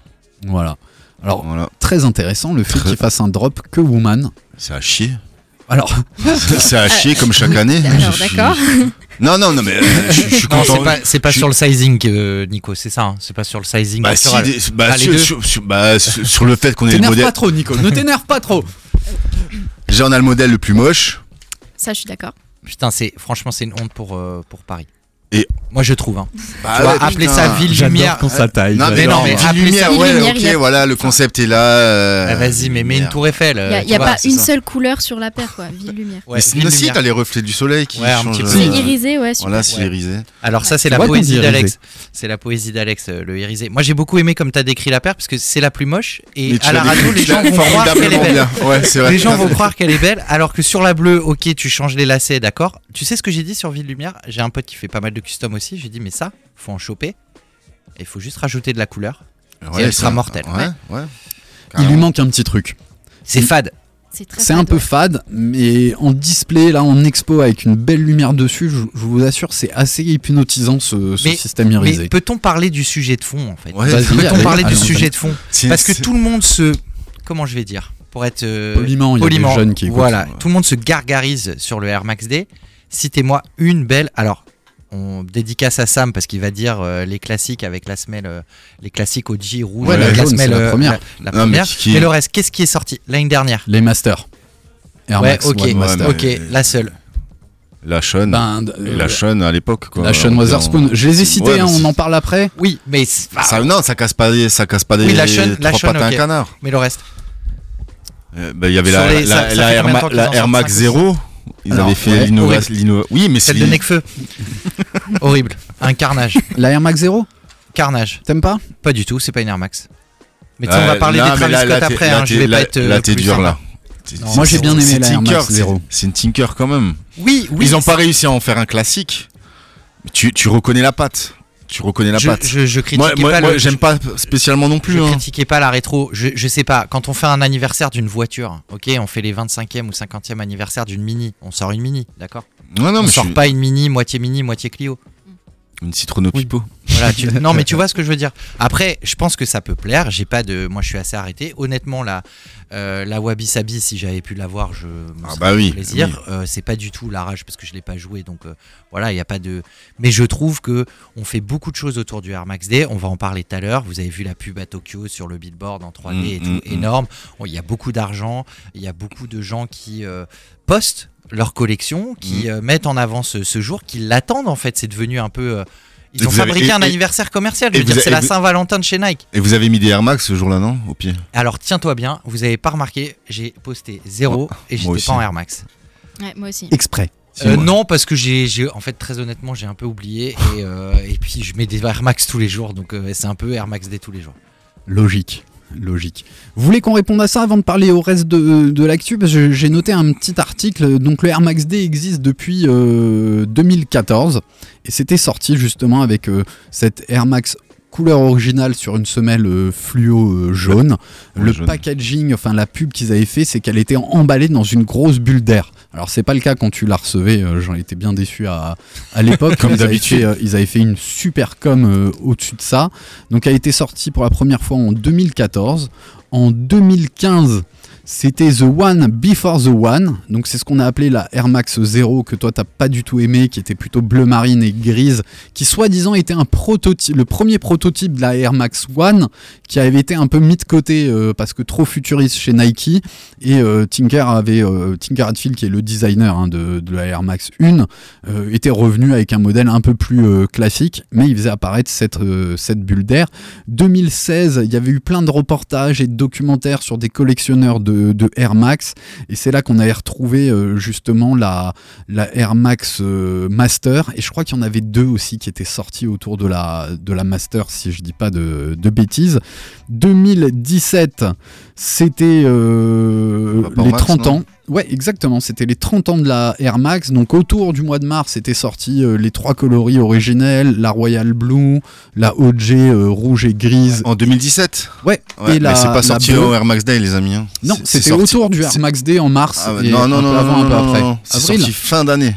Voilà. Alors,
Voilà.
très intéressant le fait
Très-
qu'il fasse un drop que woman.
C'est à chier.
Alors,
c'est à chier comme chaque année.
Alors, d'accord.
Non, non, non, mais euh, je, je suis
Non,
content.
c'est pas, c'est pas
je-
sur le sizing, euh, Nico, c'est ça. hein. C'est pas sur le sizing.
Bah, si,
corporel.
des- bah,
Ah, les
sur,
deux.
sur- sur- bah, sur- le fait qu'on est le
t'énerve
modèle.
pas trop, Nico. Ne t'énerve pas trop.
Déjà, on a le modèle le plus moche.
Ça, je suis d'accord.
Putain, c'est franchement, c'est une honte pour, euh, pour Paris.
Et-
moi, je trouve. Hein.
Bah,
tu vois,
ouais,
appeler
putain.
ça ville lumière.
quand ça taille.
Non, mais
Mais
non,
non, mais
Ville
appelez
lumière,
ça
ouais,
lumière, il y
ok,
a-
voilà, le concept est là. euh,
Ah, Vas-y, mais mets une tour Eiffel.
Il n'y a,
euh,
y a
tu vois,
pas une
ça.
seule couleur sur la paire, quoi. Ville lumière.
Ouais,
mais
lumière.
t'as les reflets du soleil qui
Ouais,
changent.
petit peu.
C'est irisé, ouais, super.
Voilà, c'est
Ouais.
irisé.
Alors ça c'est la poésie d'Alex. C'est la poésie d'Alex, euh, le irisé. Moi j'ai beaucoup aimé comme t'as décrit la paire parce que c'est la plus moche et à la radio les gens vont croire qu'elle est belle. Les gens vont croire qu'elle est belle alors que sur la bleue, ok tu changes les lacets, d'accord. Tu sais ce que j'ai dit sur Ville Lumière? J'ai un pote qui fait pas mal de custom aussi. J'ai dit mais ça faut en choper. Et il faut juste rajouter de la couleur.
Ouais,
elle
ça-
sera mortelle.
Ouais, ouais.
Il lui manque un petit truc.
C'est fade.
C'est
un peu
ouais.
fade, mais en display, là, en expo, avec une belle lumière dessus, je, je vous assure, c'est assez hypnotisant ce, ce
Mais-
système
Mais
irisé.
peut-on parler du sujet de fond en fait? Peut-on
allez,
parler du sujet de fond? <laughs> Parce que tout le monde se comment je vais dire? Pour être euh,
Poliment, il y a des jeunes qui écoutent.
Voilà, tout le monde se gargarise sur le Air Max D. Citez-moi une belle. Alors, on dédicace à Sam parce qu'il va dire euh, les classiques avec la semelle, euh, les classiques OG rouge,
Ouais, la jaune,
semelle,
la
euh,
première.
La, la
Non, mais
première.
qui-
mais le reste, qu'est-ce qui est sorti l'année dernière
Les masters. Air
Ouais,
Max
ok,
Master.
Ok, la seule.
La Sean.
Ben, euh,
la Sean à l'époque, quoi.
la Sean
On-
Witherspoon. Je les ai cités,
Ouais,
hein, on en parle après.
Oui, mais c'est-
Bah, ça, non, ça casse pas des, ça casse pas des
Oui, la Sean- la
trois
Sean,
pattes à un
ok.
canard.
mais le reste.
Euh, bah, Il y avait
Sur
la,
les-
la,
ça- ça
la
fait
Air, la Max
cinq,
0. Ils
Alors,
avaient fait
ouais,
l'innova-
horrible.
l'inno- Oui, mais c'est
Celle de Necfeu. <laughs> Horrible, un carnage,
La Air Max 0
carnage.
T'aimes pas?
Pas du tout, c'est pas une Air Max. Mais tu sais, on va parler
non,
des Travis
là,
Scott après, hein, je vais
là-
pas être.
Là,
euh,
t'es
plus
dur
sympa.
là.
Moi, j'ai bien aimé la Air
Tinker,
Max
c'est-
0.
C'est une Tinker quand même.
Oui, oui.
Ils ont
c'est-
pas réussi à en faire un classique. Mais Tu, tu reconnais la patte. Tu reconnais la
je,
patte.
je, je critiquais
Moi,
pas
moi, j'aime pas spécialement non plus.
Je
hein.
critiquais pas la rétro. Je, je sais pas. Quand on fait un anniversaire d'une voiture, ok, on fait les 25e ou 50e anniversaire d'une mini. On sort une mini, d'accord?
Ouais, non,
On
mais
sort pas une mini, moitié mini, moitié Clio.
Une Citroën au pipeau.
Voilà, tu- <laughs> non mais tu vois ce que je veux dire. Après, je pense que ça peut plaire. J'ai pas de, moi je suis assez arrêté. Honnêtement, la euh, la Wabi Sabi, si j'avais pu l'avoir, je me
Ah
serais
bah
fait
oui,
plaisir.
oui.
Euh, c'est pas du tout la rage parce que je l'ai pas joué, donc euh, voilà, il y a pas de. Mais je trouve que on fait beaucoup de choses autour du Air Max D. On va en parler tout à l'heure. Vous avez vu la pub à Tokyo sur le billboard en 3D et
Mm,
tout,
mm, mm.
énorme. Il y a beaucoup d'argent. Il y a beaucoup de gens qui euh, postent leur collection, qui
Mm.
euh, mettent en avant ce, ce jour, qui l'attendent en fait. C'est devenu un peu. euh, ils
Et
ont
vous
fabriqué
et-
un
et-
anniversaire commercial. C'est la Saint-Valentin de chez Nike.
Et vous avez mis des Air Max ce jour-là, non Au pied?
Alors tiens-toi bien, vous avez pas remarqué, j'ai posté zéro et j'étais pas en Air Max.
Ouais, moi aussi.
Exprès.
Euh, non, parce que j'ai, en fait, très honnêtement, j'ai un peu oublié et, euh, et puis je mets des Air Max tous les jours, donc euh, c'est un peu Air Max D tous les jours.
Logique. Logique. Vous voulez qu'on réponde à ça avant de parler au reste de, l'actu? J'ai noté un petit article. Donc le Air Max D existe depuis euh, 2014 et c'était sorti justement avec euh, cette Air Max couleur originale sur une semelle euh, fluo euh, jaune.
Ouais,
le
jaune.
packaging, enfin la pub qu'ils avaient fait, c'est qu'elle était emballée dans une grosse bulle d'air. Alors c'est pas le cas quand tu la recevais, euh, j'en étais bien déçu à, à <laughs> l'époque.
Comme
Ils avaient
d'habitude.
fait, euh, ils avaient fait une super com au-dessus de ça. Donc elle a été sortie pour la première fois en 2014. En 2015, c'était The One Before the One. Donc c'est ce qu'on a appelé la Air Max Zero que toi t'as pas du tout aimé, qui était plutôt bleu marine et grise, qui soi-disant était un prototype, le premier prototype de la Air Max One, qui avait été un peu mis de côté euh, parce que trop futuriste chez Nike. Et euh, Tinker avait euh, Tinker qui est le designer hein, de, de la Air Max 1, euh, était revenu avec un modèle un peu plus euh, classique, mais il faisait apparaître cette, cette bulle d'air. 2016, il y avait eu plein de reportages et de documentaires sur des collectionneurs de, de Air Max, et c'est là qu'on avait retrouvé euh, justement la, la Air Max euh, Master, et je crois qu'il y en avait deux aussi qui étaient sortis autour de la, de la Master, si je dis pas de, de bêtises. 2017, c'était euh, les
Max,
30
non?
ans. Ouais, exactement. C'était les 30 ans de la Air Max. Donc autour du mois de mars, c'était sorti euh, les trois coloris originels, la Royal Blue, la OG euh, rouge et grise.
En 2017
Ouais.
Ouais,
et
mais c'est pas sorti au Air Max Day, les amis. hein.
Non, c'était autour du Air Max D en mars.
Ah
et
non, non,
un
non,
peu
non,
avant,
non,
un peu après.
C'est sorti fin d'année.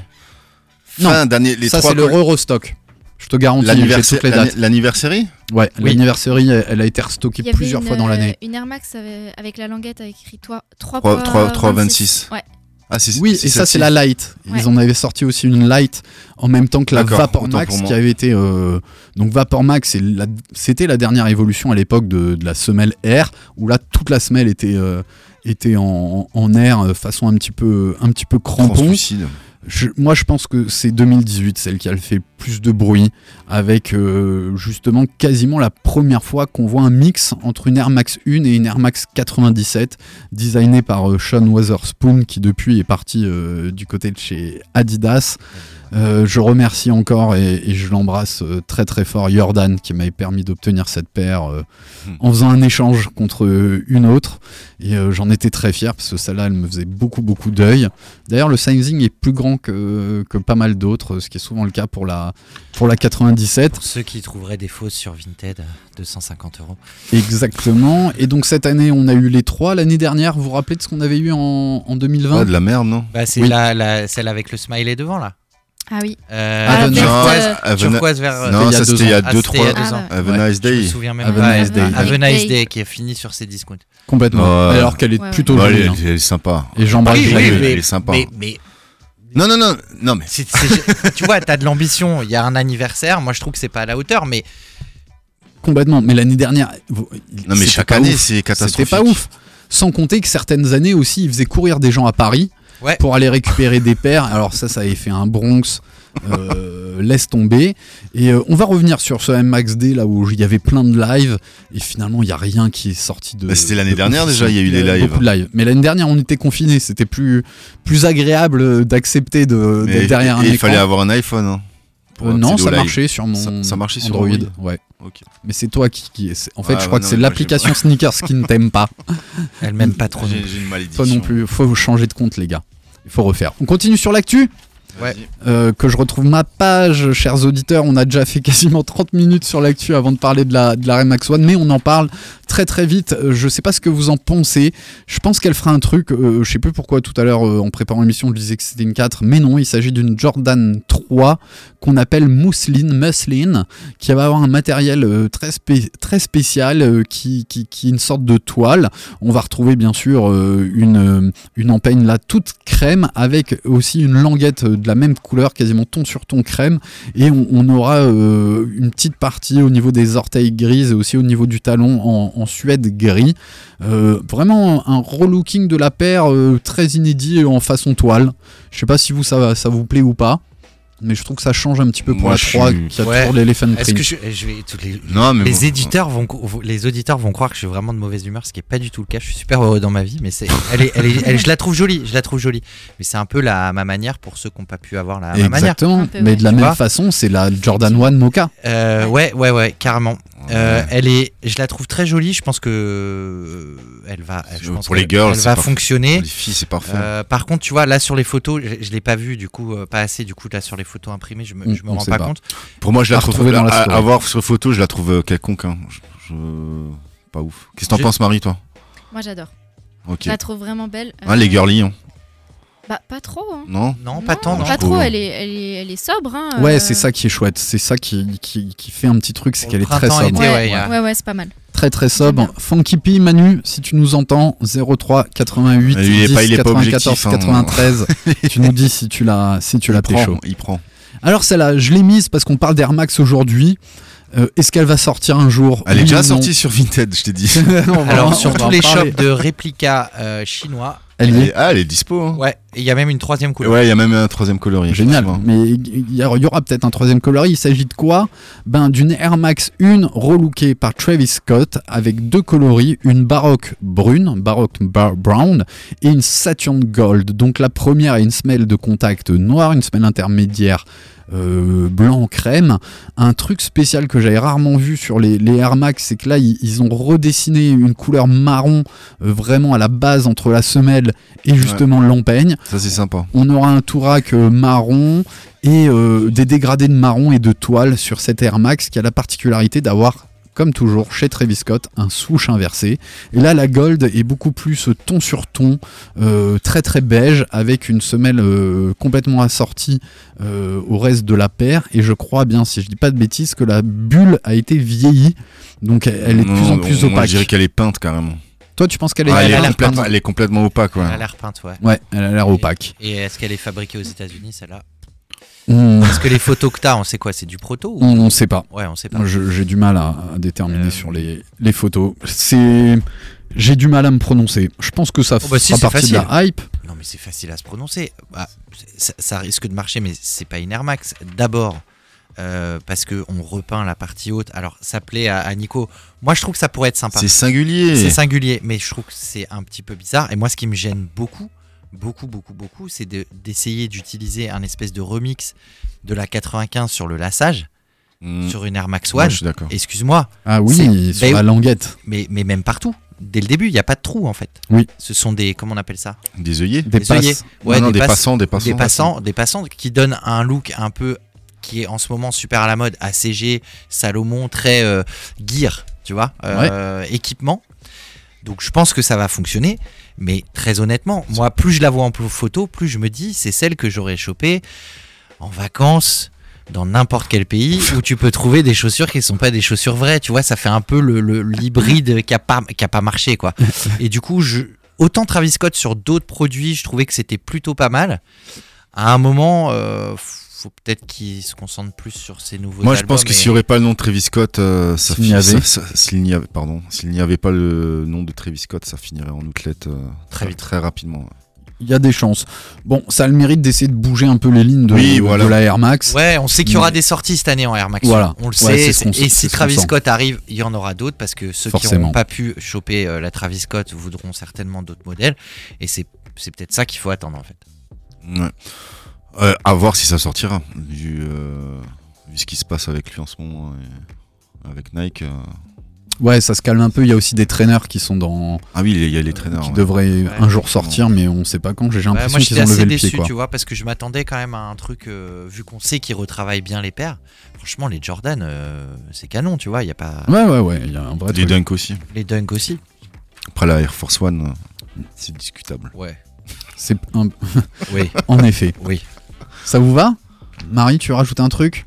Fin d'année, les
ça
trois
c'est le Eurostock. Je te garantis,
l'anniversaire-
toutes les dates.
L'anniversaire
Ouais,
Oui.
l'anniversaire, elle, a été restockée
Il y avait
plusieurs
une,
fois dans
euh,
l'année.
Une Air Max avec, la languette avec écrit 3, 3,
3, 3, 3, 26.
Ouais.
Ah, c'est-
Oui, et ça c'est la light. Ils en avaient sorti aussi une light en même temps que la Vapor Max qui avait été euh, donc Vapor Max c'était la dernière évolution à l'époque de, de la semelle air où là toute la semelle était euh, était en, en air euh, façon un petit peu un petit peu crampon.
Translucide.
Moi, je pense que c'est 2018 celle qui a fait plus de bruit, avec euh, justement quasiment la première fois qu'on voit un mix entre une Air Max 1 et une Air Max 97, designée par euh, Sean Weatherspoon, qui depuis est parti euh, du côté de chez Adidas. Euh, je remercie encore et, et je l'embrasse euh, très très fort Jordan qui m'avait permis d'obtenir cette paire euh,
Hmm.
en faisant un échange contre une autre et euh, j'en étais très fier parce que celle-là elle me faisait beaucoup beaucoup d'œil. D'ailleurs le sizing est plus grand que, que pas mal d'autres, ce qui est souvent le cas pour la, pour la 97.
Pour ceux qui trouveraient des fausses sur Vinted, 250 euros.
Exactement. Et donc cette année on a eu les trois. L'année dernière vous vous rappelez de ce qu'on avait eu en, en 2020
Ah, de la merde, non?
Bah, c'est
Oui.
la, la- celle avec le smiley devant là.
Ah oui.
Euh,
Ah,
turquoise,
euh,
turquoise vers.
Non,
il y a
ça
deux
c'était il y a
ans.
Ah,
2
c'était il y a
3
deux
Ah,
ans.
Have a
Ouais,
nice
Je me
day.
souviens même pas.
a nice day.
Have a
Nice
nice
day.
day qui est fini sur ses discounts.
Complètement. Alors qu'elle est
Ouais,
plutôt
Ouais,
jolie.
elle,
hein.
est- elle est sympa.
Et j'embrasse
Oui,
Jaguar.
oui, elle est sympa.
Mais, mais
Non, non, non, non, mais
tu vois, t'as de l'ambition. Il y a un anniversaire. Moi, je trouve que c'est pas à la hauteur, mais
Complètement. Mais l'année dernière,
Non, mais chaque année, c'est catastrophique.
C'était pas ouf. Sans compter que certaines années aussi, ils faisaient courir des gens à Paris
Ouais.
pour aller récupérer des paires. Alors ça, ça avait fait un Bronx. euh, <laughs> laisse tomber. Et euh, on va revenir sur ce MXD là où il y avait plein de lives et finalement il y a rien qui est sorti de.
Bah, c'était l'année
de
dernière déjà, il y a eu les lives.
Beaucoup de lives. Mais l'année dernière on était confinés, c'était plus plus agréable d'accepter de d'être derrière un
et il
écran.
fallait avoir un iPhone. hein, pour
Euh, non, ça
live.
marchait sur mon
Ça- ça marchait sur
Android.
Android
Ouais. Mais c'est toi qui, en fait,
Ouais,
je crois
ouais,
que c'est l'application Sneakers qui ne t'aime pas. <laughs>
elle m'aime pas trop.
J'ai une malédiction.
Toi non plus. Faut changer de compte, les gars. Il faut refaire. On continue sur l'actu.
Ouais.
Euh, que je retrouve ma page, chers auditeurs. On a déjà fait quasiment <laughs> 30 minutes sur l'actu avant de parler de la, de la Remax One, mais on en parle très très vite. Euh, Je sais pas ce que vous en pensez. Je pense qu'elle fera un truc. euh, je sais plus pourquoi tout à l'heure, euh, en préparant l'émission, je disais que c'était une 4, mais non, il s'agit d'une Jordan 3 qu'on appelle mousseline, qui va avoir un matériel très, spé- très spécial, qui, qui, qui est une sorte de toile. On va retrouver bien sûr une, une empeigne là toute crème avec aussi une languette la même couleur, quasiment ton sur ton crème. Et on, aura euh, une petite partie au niveau des orteils grises et aussi au niveau du talon en, suède gris. Euh, vraiment un relooking de la paire euh, très inédit en façon toile. Je sais pas si vous ça, ça vous plaît ou pas. Mais je trouve que ça change un petit peu pour
Moi,
la
je
3
suis-
qui a
Ouais.
toujours l'elephant
Est-ce
print.
que je, je vais tous les,
Non, mais
les
bon.
éditeurs vont les auditeurs vont croire que je suis vraiment de mauvaise humeur, ce qui est pas du tout le cas. Je suis super heureux dans ma vie, mais c'est elle est, elle est- elle- je la trouve jolie, je la trouve jolie. Mais c'est un peu la ma manière pour ceux qui n'ont pas pu avoir la ma manière.
Exactement,
Un peu,
mais
ouais.
de la
Tu
même façon, c'est la Jordan 1 Mocha.
Euh, ouais, ouais, ouais, carrément. Euh, elle est, je la trouve très jolie. Je pense que euh, elle va, je pense
Pour les girls,
elle va
parfait.
fonctionner.
Pour les filles, c'est parfait.
Euh, par contre, tu vois, là sur les photos, je, je l'ai pas vu du coup, euh, pas assez. Du coup, là sur les photos imprimées, je me, je me rends pas,
pas.
compte.
Pour moi, je la trouve
retrouver dans la
à, voir sur photo, je la trouve quelconque. hein. Je, je- Pas ouf. Qu'est-ce que t'en penses, Marie, toi?
Moi j'adore.
Ok.
Je la trouve vraiment belle.
Hein, les girly, hein.
Bah pas trop. Hein.
non
Non, pas tant.
Non,
non.
pas trop. Elle est, elle est, elle est sobre. Hein,
Ouais,
euh,
c'est ça qui est chouette. C'est ça qui, qui, qui fait un petit truc, c'est qu'elle
le
est très sobre.
été,
Ouais,
ouais,
ouais, ouais, c'est pas mal.
Très très sobre. Funky P, Manu, si tu nous entends, 03 88
Mais il est
10
pas- il est pas
94
objectif, hein.
93. <laughs> tu nous dis si tu l'as si tu l'as
il prend,
pécho.
il prend.
Alors celle-là, je l'ai mise parce qu'on parle d'Air Max aujourd'hui. Euh, Est-ce qu'elle va sortir un jour?
Elle est déjà
non
sortie sur Vinted, je t'ai dit. <laughs>
On va en-
Alors
on
sur tous les
parler.
shops de réplicas euh, chinois,
Elle est.
Ah, elle est dispo. Hein.
ouais, et il y a même une troisième couleur.
Ouais, il y a même un troisième coloris.
Génial, mais il y, a- aura peut-être un troisième coloris. Il s'agit de quoi? Ben d'une Air Max 1 relookée par Travis Scott avec deux coloris, une baroque brune, baroque bar- brown et une Saturn Gold. Donc la première est une semelle de contact noire, une semelle intermédiaire euh, blanc crème. Un truc spécial que j'avais rarement vu sur les, les Air Max, c'est que là ils, ils ont redessiné une couleur marron euh, vraiment à la base entre la semelle et justement l'empeigne.
Ça, c'est sympa.
On aura un Tourak euh, marron et euh, des dégradés de marron et de toile sur cette Air Max qui a la particularité d'avoir, comme toujours chez Travis Scott, un swoosh inversé. Et là, la Gold est beaucoup plus ton sur ton, euh, très très beige, avec une semelle euh, complètement assortie euh, au reste de la paire. Et je crois bien, si je dis pas de bêtises, que la bulle a été vieillie. Donc elle elle est de plus en plus
Moi, je
opaque.
dirait qu'elle est peinte carrément.
Toi, tu penses qu'elle est,
Ah, elle,
elle
est
a l'air
complètement,
peinte.
elle est complètement opaque, ouais.
Elle a l'air peinte, ouais.
Ouais, elle a l'air opaque.
Et est-ce qu'elle est fabriquée aux États-Unis, celle-là?
On,
Parce que les photos que t'as, on sait quoi C'est du proto ou...
on, on sait pas.
Ouais, on sait pas.
J'ai du mal à, à déterminer
Euh,
sur les, les photos. C'est, j'ai du mal à me prononcer. Je pense que ça
Oh bah si,
fera partie de la hype.
Non, mais c'est facile à se prononcer. Bah, ça, ça risque de marcher, mais c'est pas une Air Max. D'abord, euh, parce que on repeint la partie haute. Alors, ça plaît à, à Nico. Moi, je trouve que ça pourrait être sympa.
C'est singulier.
C'est singulier, mais je trouve que c'est un petit peu bizarre. Et moi, ce qui me gêne beaucoup, beaucoup, beaucoup, beaucoup, c'est de- d'essayer d'utiliser un espèce de remix de la 95 sur le lassage,
Mm.
sur une Air Max One. Excuse-moi,
Ah oui,
C'est-
sur
bah
la languette.
mais, mais même partout. Dès le début, il n'y a pas de trou en fait.
Oui.
Ce sont des. Comment on appelle ça?
Des œillets
Des
Des œillets. Ouais,
Non, non, des
pass-
passants, des passants.
Des passants, des passants qui donnent un look un peu qui est en ce moment super à la mode, ACG, Salomon, très euh, gear, tu vois, euh, équipement. Donc je pense que ça va fonctionner, mais très honnêtement, moi plus je la vois en photo, plus je me dis c'est celle que j'aurais chopée en vacances dans n'importe quel pays où tu peux trouver des chaussures qui ne sont pas des chaussures vraies, tu vois, ça fait un peu le le- l'hybride qui a pas qui a pas marché quoi. <laughs> Et du coup, je autant Travis Scott sur d'autres produits, je trouvais que c'était plutôt pas mal. À un moment, euh, faut peut-être qu'il se concentre plus sur ses nouveaux
Moi, je pense que
et-
s'il n'y aurait pas le nom de Travis Scott, euh, ça
S'il n'y avait.
ça- ça- S'il n'y avait, pardon, s'il n'y avait pas le nom de Travis Scott, ça finirait en outlet euh,
Très vite.
très rapidement.
Il y a des chances. Bon, ça a le mérite d'essayer de bouger un peu les lignes de,
Oui,
de
voilà.
la Air Max.
Ouais, on sait qu'il y aura
Mais-
des sorties cette année en Air Max.
Voilà.
On le
Ouais,
sait.
ce
et si Travis
sent.
Scott arrive, il y en aura d'autres parce que ceux qui n'auront pas pu choper euh, la Travis Scott voudront certainement d'autres modèles. Et c'est c'est peut-être ça qu'il faut attendre en fait.
Ouais. Euh, à voir si ça sortira, vu, euh, vu ce qui se passe avec lui en ce moment, et avec Nike. euh.
Ouais, ça se calme un peu. Il y a aussi des traîneurs qui sont dans.
Ah oui, il y a les traîneurs.
qui
ouais.
devraient
Ouais.
un jour sortir, mais on sait pas quand. J'ai l'impression
moi
qu'ils ont
assez
levé le
déçu,
pied. Quoi.
tu vois, parce que je m'attendais quand même à un truc, euh, vu qu'on sait qu'ils retravaillent bien les paires. Franchement, les Jordan, euh, c'est canon, tu vois. Il y a pas
Ouais, ouais, ouais. Il y a un vrai
Les
truc.
Dunk aussi.
les Dunk aussi.
Après la Air Force One, c'est discutable.
Ouais.
C'est un-
Oui. <laughs>
en effet.
Oui.
Ça vous va Marie, tu rajoutes un truc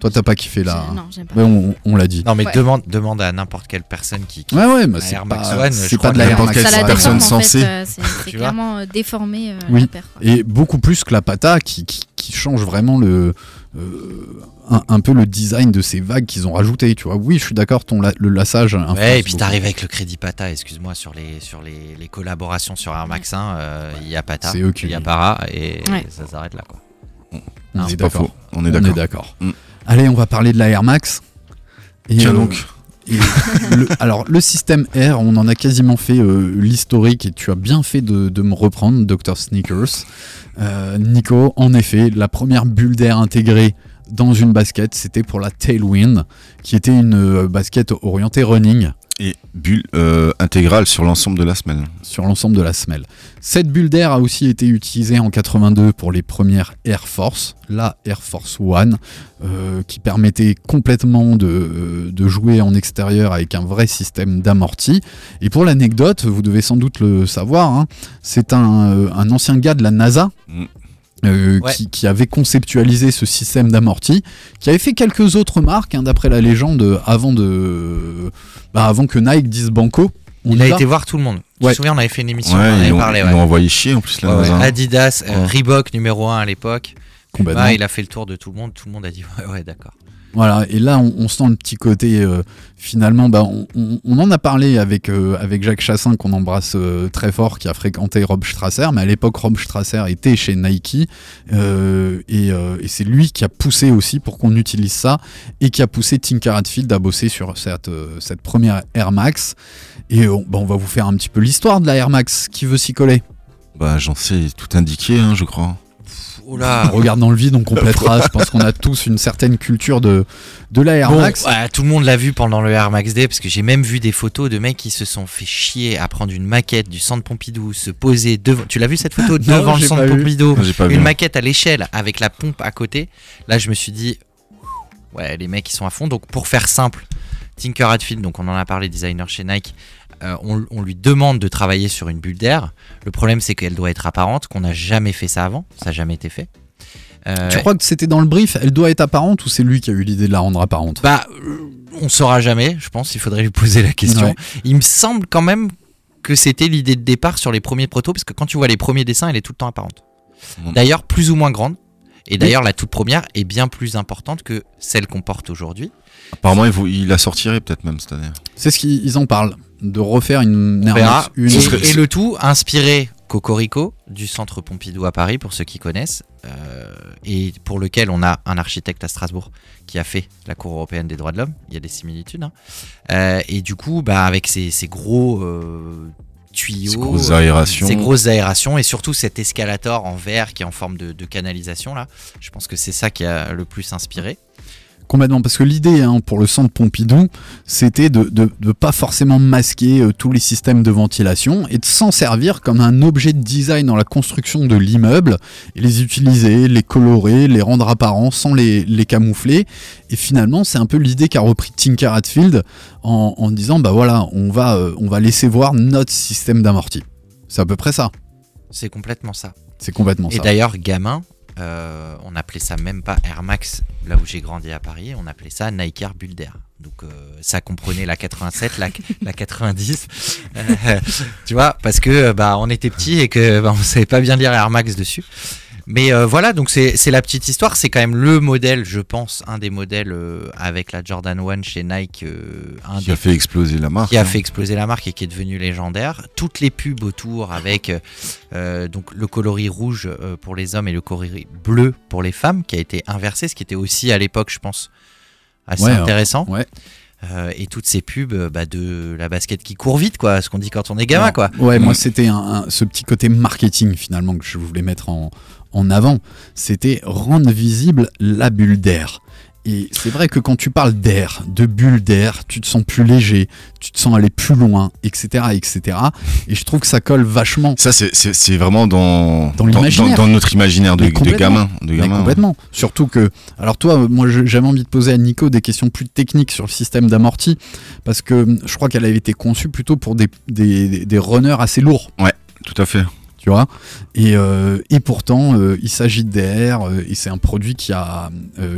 Toi, t'as pas kiffé là.
J'ai- Non, j'aime pas.
Ouais, on, on l'a dit.
Non, mais
Ouais.
demande, demande à n'importe quelle personne qui. qui-
Ouais, ouais, mais c'est pas,
One,
c'est
je
pas
crois
de la
n'importe quelle personne
déforme en
sensée.
fait. euh, c'est c'est
Tu vois
clairement euh, déformé euh,
Oui.
la paire. quoi.
Et beaucoup plus que la Pata qui, qui, qui change vraiment le, euh, un, un peu le design de ces vagues qu'ils ont rajouté. Tu vois, oui, je suis d'accord, ton la- le lassage.
Ouais, et puis t'arrives avec le crédit Pata, excuse-moi, sur les, sur les, les collaborations sur Air Max 1, euh, il y a Pata, il y a Para, et
Ouais.
ça s'arrête là, quoi.
On est
pas
d'accord.
faux. On est
On est
d'accord.
d'accord.
Mm.
Allez, on va parler de la Air Max. Et,
Tiens
euh,
donc.
et le- alors, le système R, on en a quasiment fait euh, l'historique et tu as bien fait de, de me reprendre, Dr. Sneakers. Euh, Nico, en effet, la première bulle d'air intégrée dans une basket. C'était pour la Tailwind, qui était une basket orientée running
Et bulle euh, intégrale sur l'ensemble de la semaine.
sur l'ensemble de la semelle. Cette bulle d'air a aussi été utilisée en 82 pour les premières Air Force, la Air Force One, euh, qui permettait complètement de, euh, de jouer en extérieur avec un vrai système d'amorti. Et pour l'anecdote, vous devez sans doute le savoir, hein, c'est un, un ancien gars de la NASA.
Mm.
Euh,
Ouais.
qui, qui avait conceptualisé ce système d'amorti, qui avait fait quelques autres marques, hein, d'après la légende, avant, de, bah, avant que Nike dise Banco. On
Il a
va.
été voir tout le monde. Tu
Ouais.
te souviens, on avait fait une émission,
Ouais,
on en avait parlé.
ils l'ont envoyé chier en plus la
Ouais, ouais.
NASA.
Adidas, euh,
Ouais.
Reebok numéro 1 à l'époque. Ouais, il a fait le tour de tout le monde. Tout le monde a dit <laughs> ouais, ouais, d'accord.
Voilà, et là on, on sent le petit côté euh, finalement, bah, on, en a parlé avec, euh, avec Jacques Chassin qu'on embrasse euh, très fort, qui a fréquenté Rob Strasser, mais à l'époque Rob Strasser était chez Nike et, c'est lui qui a poussé aussi pour qu'on utilise ça et qui a poussé Tinker Hatfield à bosser sur cette, cette première Air Max. Et bah, on va vous faire un petit peu l'histoire de la Air Max, qui veut s'y coller?
Bah, j'en sais tout indiqué, hein, je crois.
Oh là
On regarde dans le vide, on complétera. Je pense qu'on a tous une certaine culture de, de la Air
Bon,
Max.
tout le monde l'a vu pendant le Air Max Day parce que j'ai même vu des photos de mecs qui se sont fait chier à prendre une maquette du centre Pompidou, se poser devant. Tu l'as vu cette photo <laughs>
Non,
devant le centre
pas vu.
Pompidou,
vu.
une maquette à l'échelle avec la pompe à côté. Là, je me suis dit, ouais, les mecs ils sont à fond. Donc pour faire simple, Tinker Hatfield, donc on en a parlé, designer chez Nike. Euh, on, on lui demande de travailler sur une bulle d'air. Le problème, c'est qu'elle doit être apparente, qu'on n'a jamais fait ça avant. Ça n'a jamais été fait. Euh,
Tu crois que c'était dans le brief Elle doit être apparente ou c'est lui qui a eu l'idée de la rendre apparente?
Bah, euh, on saura jamais, je pense, il faudrait lui poser la question.
Ouais.
Il me semble quand même que c'était l'idée de départ sur les premiers protos, parce que quand tu vois les premiers dessins, elle est tout le temps apparente.
Mm.
D'ailleurs, plus ou moins grande. Et d'ailleurs, la toute première est bien plus importante que celle qu'on porte aujourd'hui.
Apparemment, il, il la sortirait peut-être même cette année.
C'est ce qu'ils en parlent, de refaire une. Max une.
Et, et le tout inspiré Cocorico du centre Pompidou à Paris, pour ceux qui connaissent, euh, et pour lequel on a un architecte à Strasbourg qui a fait la Cour européenne des droits de l'homme. Il y a des similitudes. hein. Euh, et du coup, bah, avec ces, ces gros euh, tuyaux,
Ces grosses aérations.
ces grosses aérations, et surtout cet escalator en verre qui est en forme de, de canalisation là, je pense que c'est ça qui a le plus inspiré.
Complètement, parce que l'idée hein, pour le centre Pompidou, c'était de ne pas forcément masquer euh, tous les systèmes de ventilation et de s'en servir comme un objet de design dans la construction de l'immeuble et les utiliser, les colorer, les rendre apparents sans les, les camoufler. Et finalement, c'est un peu l'idée qu'a repris Tinker Hatfield en, en disant bah voilà, on va, euh, on va laisser voir notre système d'amorti. C'est à peu près ça.
C'est complètement ça.
C'est complètement
Et
ça.
d'ailleurs, gamin, euh, on appelait ça même pas Air Max, là où j'ai grandi à Paris, on appelait ça Nike Air. Donc euh, ça comprenait la 87, la, la 90. Euh, tu vois, parce que bah, on était petits et que bah, on savait pas bien lire Air Max dessus. Mais euh, voilà, donc c'est la petite histoire. C'est quand même le modèle, je pense, un des modèles euh, avec la Jordan 1 chez Nike, euh, un
Qui
des
a fait exploser la marque.
qui a
hein.
fait exploser la marque et qui est devenu légendaire. Toutes les pubs autour avec donc le coloris rouge pour les hommes et le coloris bleu pour les femmes qui a été inversé, ce qui était aussi à l'époque, je pense, assez
Ouais,
intéressant.
ouais.
Euh, et toutes ces pubs bah, de la basket qui court vite, quoi, ce qu'on dit quand on est gamin,
Alors,
quoi.
Ouais,
Mm.
moi c'était un, un- ce petit côté marketing finalement que je voulais mettre en, en avant. C'était rendre visible la bulle d'air. Et c'est vrai que quand tu parles d'air, de bulle d'air, tu te sens plus léger, tu te sens aller plus loin, etc., etc. Et je trouve que ça colle vachement.
Ça, c'est- vraiment dans,
Dans l'imaginaire.
dans notre imaginaire de, gamin. De
Mais
gamin
complètement. Surtout que, alors toi, moi j'avais envie de poser à Nico des questions plus techniques sur le système d'amorti, parce que hum, je crois qu'elle avait été conçue plutôt pour des, des, runners assez lourds.
Tout à fait.
Tu vois. Et, euh, et pourtant, euh, il s'agit d'air, euh, et c'est un produit qui a,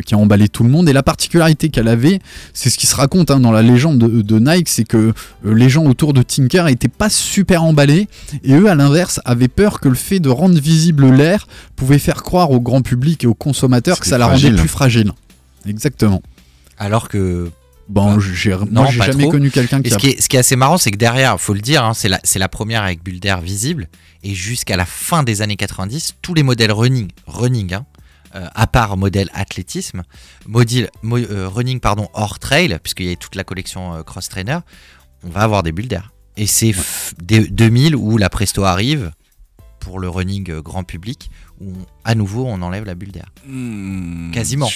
qui a emballé tout le monde. Et la particularité qu'elle avait, c'est ce qui se raconte hein, dans la légende de, de Nike, c'est que les gens autour de Tinker n'étaient pas super emballés, et eux, à l'inverse, avaient peur que le fait de rendre visible l'air pouvait faire croire au grand public et aux consommateurs que ça la rendait plus fragile. Exactement.
Alors que
Bon,
Ah.
j'ai, moi, jamais
trop.
connu quelqu'un qui
ce
a...
qui, est, ce qui est assez marrant, c'est que derrière, faut le dire, hein, c'est la, c'est la première avec bulle d'air visible. Et jusqu'à la fin des années 90, tous les modèles running, running hein, euh, à part modèle athlétisme, modèle, mo- euh, running pardon, hors trail, puisqu'il y a toute la collection euh, cross trainer, on va avoir des bulles d'air. Et c'est f- dès 2000 où la Presto arrive pour le running grand public, où on- à nouveau on enlève la bulle d'air.
Hmm,
Quasiment.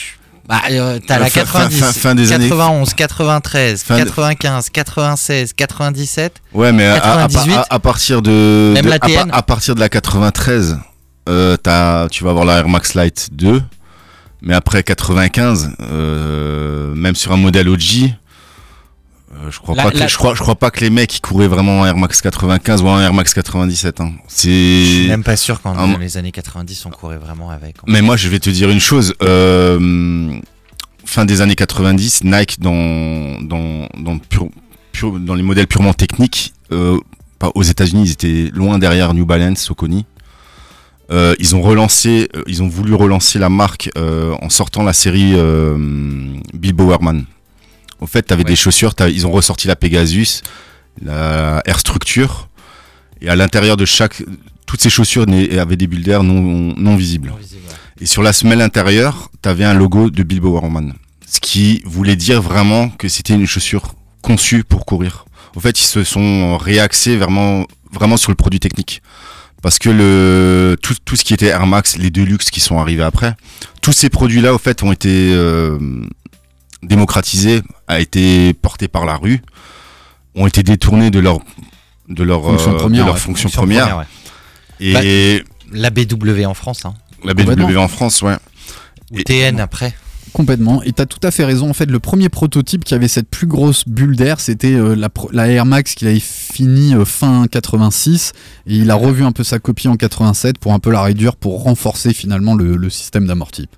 Bah, euh, t'as la
Fin- fin-
90,
fin- fin des années-
91, 93,
Fin de-
95, 96, 97.
Ouais, mais à, à- à-
98.
à- à partir de,
Même
de-
la
à, par-
TN.
à partir de la 93, euh, t'as- tu vas avoir la Air Max Lite 2, mais après 95, euh, même sur un modèle OG, euh, je crois
La-
pas que
la-
je crois je crois pas que les mecs ils couraient vraiment en Air Max 95 ou en Air Max 97. Hein.
Je suis
C'est
même pas sûr qu'en dans les années 90 on courait vraiment avec.
mais moi, je vais te dire une chose. euh, fin des années 90, Nike, dans, dans, dans, les modèles purement techniques, euh, aux États-Unis, ils étaient loin derrière New Balance, Saucony. Euh, ils ont relancé, euh, ils ont voulu relancer la marque euh, en sortant la série euh, Bilbo Airman. Au fait, tu avais
Ouais.
des chaussures, ils ont ressorti la Pegasus, la Air Structure, et à l'intérieur de chaque, toutes ces chaussures avaient des bulles d'air non, non visibles.
Non visible, ouais.
Et sur la semelle intérieure, tu avais un logo de Bilbo Warman. Ce qui voulait dire vraiment que c'était une chaussure conçue pour courir. En fait, ils se sont réaxés vraiment, vraiment sur le produit technique. Parce que le, tout, tout ce qui était Air Max, les Deluxe qui sont arrivés après, tous ces produits-là, au fait, ont été euh, démocratisés, a été portés par la rue, ont été détournés de leur, de leur,
Fonction
euh, de
première,
leur
ouais.
fonction
Fonction
première.
première, ouais.
Et
La BW en France, hein.
la BW en France, ouais.
Ou
Et-
TN après.
Complètement. Et t'as tout à fait raison. En fait, le premier prototype qui avait cette plus grosse bulle d'air, c'était euh, la, la Air Max qu'il avait fini euh, fin 86. Et il a revu un peu sa copie en 87 pour un peu la réduire, pour renforcer finalement le, le système d'amorti.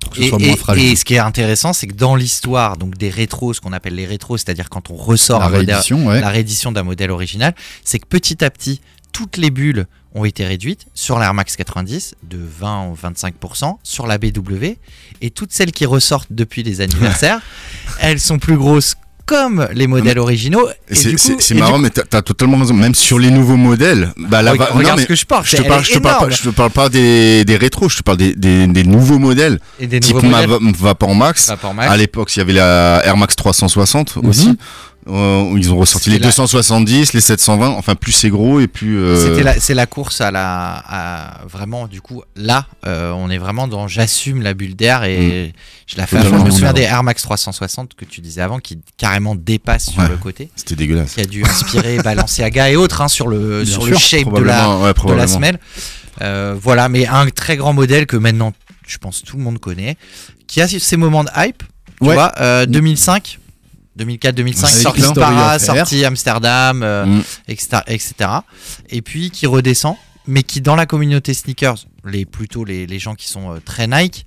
Pour que ce
Et,
soit moins fragile.
et ce qui est intéressant, c'est que dans l'histoire donc des rétros, ce qu'on appelle les rétros, c'est-à-dire quand on ressort
la
modèle-
réédition, ouais.
la réédition d'un modèle original, c'est que petit à petit, toutes les bulles ont été réduites sur l'Air Max 90 de 20 ou 25%, sur la BW, et toutes celles qui ressortent depuis les anniversaires, <laughs> elles sont plus grosses comme les modèles originaux.
C'est marrant,
coup-
mais t'as as totalement raison. Même sur les nouveaux modèles, bah là,
Regarde-
non, mais
ce que je porte,
je te parle, je te parle pas, je te parle pas des, des rétros, je te parle des, des, des nouveaux modèles,
et des
type
nouveaux modèles.
Vapor Max.
Vapor Max.
À l'époque, il y avait la Air Max 360
Mhm.
aussi. Euh, ils ont ressorti les
C'était la-
270, les 720. Enfin, plus c'est gros et plus. euh,
C'est la course à la. à- vraiment, du coup, là, euh, on est vraiment dans j'assume la bulle d'air et je la fais. Je me souviens des Air Max 360 que tu disais avant qui carrément dépassent sur le côté,
C'était dégueulasse.
qui a dû inspirer <laughs> Balenciaga et autres hein, sur le,
Bien
sur
sûr,
le shape de la,
ouais,
de la semelle. Euh, voilà, mais un très grand modèle que maintenant, je pense, tout le monde connaît, qui a ses moments de hype. Tu
Ouais.
vois, euh, 2005. 2004-2005,
Avec
sorti Para, sorti Amsterdam, euh,
Mm.
etc., etc. Et puis qui redescend, mais qui dans la communauté sneakers, les plutôt les, les gens qui sont euh, très Nike,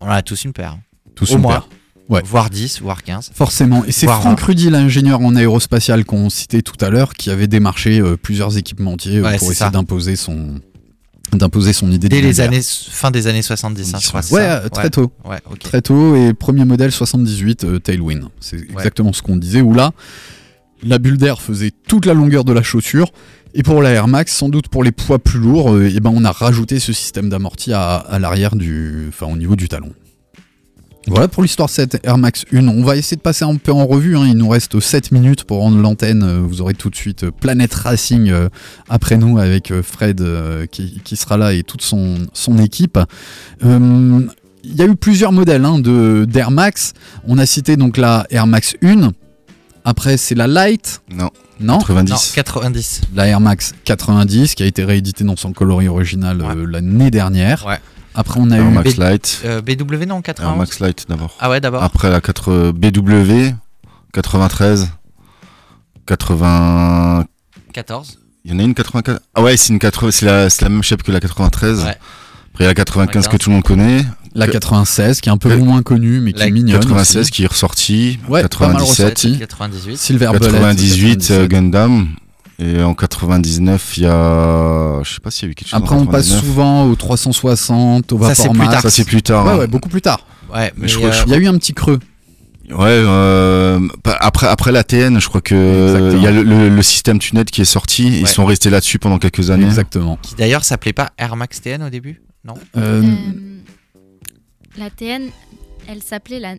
on en a tous une paire. hein.
Tous
au
une
moins.
paire. Ouais.
Voire 10, voire 15.
Forcément. Et c'est Franck. Rudy, l'ingénieur en aérospatial qu'on citait tout à l'heure, qui avait démarché euh, plusieurs équipementiers
Ouais,
pour essayer d'imposer son d'imposer son idée
Dès
de
les années, fin des années 70, hein, je crois.
Ouais,
ça
euh, très tôt.
Ouais.
Très tôt et premier modèle 78 euh, Tailwind. C'est exactement ce qu'on disait où là la bulle d'air faisait toute la longueur de la chaussure et pour la Air Max sans doute pour les poids plus lourds euh, eh ben on a rajouté ce système d'amorti à, à l'arrière du enfin au niveau du talon. Voilà pour l'histoire 7 Air Max 1. On va essayer de passer un peu en revue. hein. Il nous reste 7 minutes pour rendre l'antenne. Euh, Vous aurez tout de suite euh, Planète Racing euh, après nous avec Fred qui, qui sera là et toute son, son équipe. Euh, il y a eu plusieurs modèles hein, de d'Air Max. On a cité donc la Air Max 1. Après, c'est la Light.
Non,
Non
90.
Non, 90.
La Air Max 90 qui a été rééditée dans son coloris original euh, l'année dernière.
Ouais.
Après, on a
Air
eu.
Max
B-
Lite.
Euh, BW, non,
Air
91.
Max Lite d'abord.
Ah ouais, d'abord.
Après la 4 BW, 93, 80.
14.
Il y en a une 84. Ah ouais, c'est une 80, c'est la, la même shape que la 93.
Ouais.
Après il y a la 95 que
95.
tout le monde connaît.
La 96 qui est un peu moins connue mais qui
La
est mignonne.
96
aussi.
qui est ressorti.
Ouais, pas mal
97.
ressorti.
98.
Silver Bullet,
98 euh,
97.
Gundam. Et en 99, il y a. Je sais pas s'il y a eu quelque chose.
Après, on passe
99.
souvent au 360, au
Ça, c'est
Vapor
plus
Max.
tard.
Ça, c'est plus tard.
Ouais,
hein.
ouais, beaucoup plus tard.
Ouais, mais,
je crois-
Il y a eu un petit creux.
Ouais, euh, pa- après, après la TN, je crois que il y a le, le- le système Tunet qui est sorti. Ils sont restés là-dessus pendant quelques années.
Exactement.
qui d'ailleurs s'appelait pas Air Max TN au début Non?
Euh,
Euh, la TN, elle s'appelait la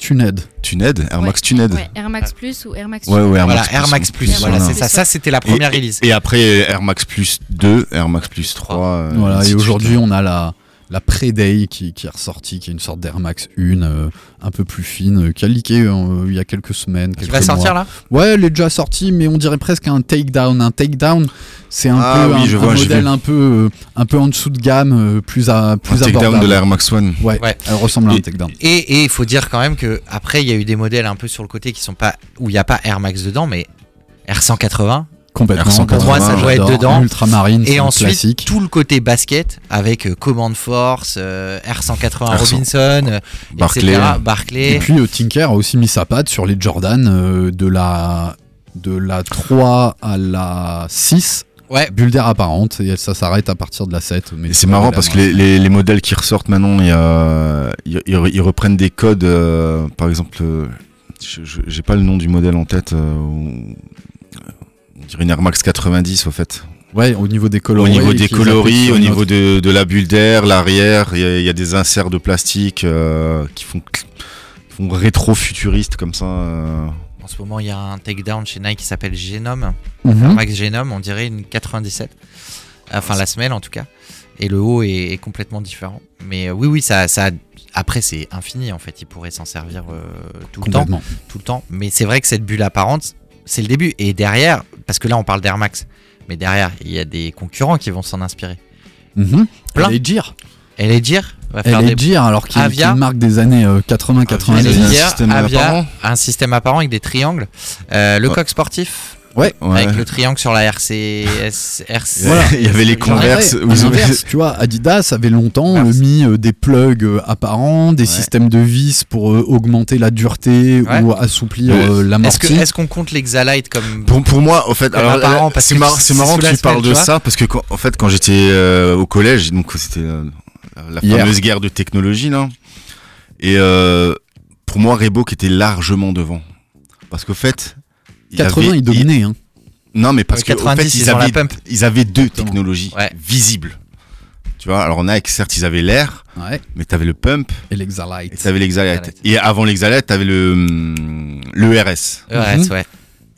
Tuned.
Tuned, Air
ouais,
Max Tuned.
ouais, Air Max Plus ou Air Max
Ouais, ouais, Air
Voilà,
Max
Air
Plus,
Max
ouais.
Plus, voilà, c'est ça. Ça, c'était la première
et,
release.
Et après Air Max Plus 2, Air Max Plus 3. euh,
Voilà, et aujourd'hui, on a la, la Preday qui, qui est ressortie, qui est une sorte d'Air Max 1 euh, un peu plus fine, euh, qui a leaké euh, il y a quelques semaines.
Qui
quelques
va sortir
mois.
là?
Ouais, elle est déjà sortie, mais on dirait presque un takedown. Un takedown, c'est un
Ah
peu
oui,
un,
je
un
vois, j'ai
modèle un peu, euh, un peu en dessous de gamme, euh, plus à plus
Un takedown
abordable.
de l'Air Max One.
Ouais,
Ouais.
elle ressemble à un takedown.
Et et il faut dire quand même que après il y a eu des modèles un peu sur le côté qui sont pas où il n'y a pas Air Max dedans, mais R180.
Complètement.
R180,
Pour moi, ça doit être dedans.
Ultramarine,
Et ensuite
classique.
tout le côté basket avec euh, Command Force, euh, R180
R100.
Robinson, euh,
Barclay.
etc. Barclay.
Et puis euh, Tinker a aussi mis sa patte sur les Jordan euh, de la de la 3 à la 6.
Ouais.
Bulle d'air apparente et ça s'arrête à partir de la 7. Mais
Et c'est marrant parce que les, les- les modèles qui ressortent maintenant, ils, reprennent des codes. euh, par exemple, euh, j'ai pas le nom du modèle en tête. Où- on dirait une Air Max 90 au fait.
Ouais, au niveau des
Au
coloris.
niveau des coloris, au niveau de, de la bulle d'air, l'arrière, il y, a- il y a des inserts de plastique euh, qui font, font rétro-futuriste comme ça. euh.
En ce moment, il y a un takedown chez Nike qui s'appelle Genome.
Mhm.
Air Max Genome, on dirait une 97. Enfin, la semelle en tout cas. Et le haut est, est complètement différent. Mais euh, oui, oui, ça, ça après, c'est infini en fait. Il pourrait s'en servir euh, tout le temps.
Complètement.
Tout le temps. Mais c'est vrai que cette bulle apparente, c'est le début. Et derrière, parce que là, on parle d'Air Max. Mais derrière, il y a des concurrents qui vont s'en inspirer. Plein.
Elle est Gir.
Elle est dire va faire des
alors qu'il marque des années euh, 80-90.
Elle est
un système apparent.
un système apparent avec des triangles. Euh, le
Ouais.
coq sportif
Ouais.
Ouais.
avec le triangle sur la RCS. RC
Voilà.
Il y avait les
J'en ai-
Converse.
Ouais,
où
à
ils ont-
l'inverse, tu vois, Adidas avait longtemps euh, mis euh, des plugs euh, apparents, des
Ouais.
systèmes de vis pour augmenter la dureté
Ouais.
ou assouplir
Ouais.
euh,
Est-ce
l'amorti.
est-ce qu'on compte l'Exalite comme
Pour, pour moi, en fait, c'est marrant, que tu parles de
tu
ça parce que quand, en fait, quand j'étais euh, au collège, donc c'était euh, la
Hier.
fameuse guerre de technologie là, et euh, pour moi, Reebok était largement devant parce qu'au fait,
80,
avait-
ils dominaient. Hein.
Non, mais parce
Ouais,
que
90,
fait,
ils
avaient,
pump.
ils avaient deux
Exactement.
technologies
Ouais.
visibles. Tu vois, alors Nike, certes, ils avaient l'air,
Ouais.
mais t'avais le pump
Et
et
l'Exalite.
t'avais l'exalite.
Exalite.
Et avant l'exalite, t'avais le le RS.
Ouais,
Mhm.
ouais.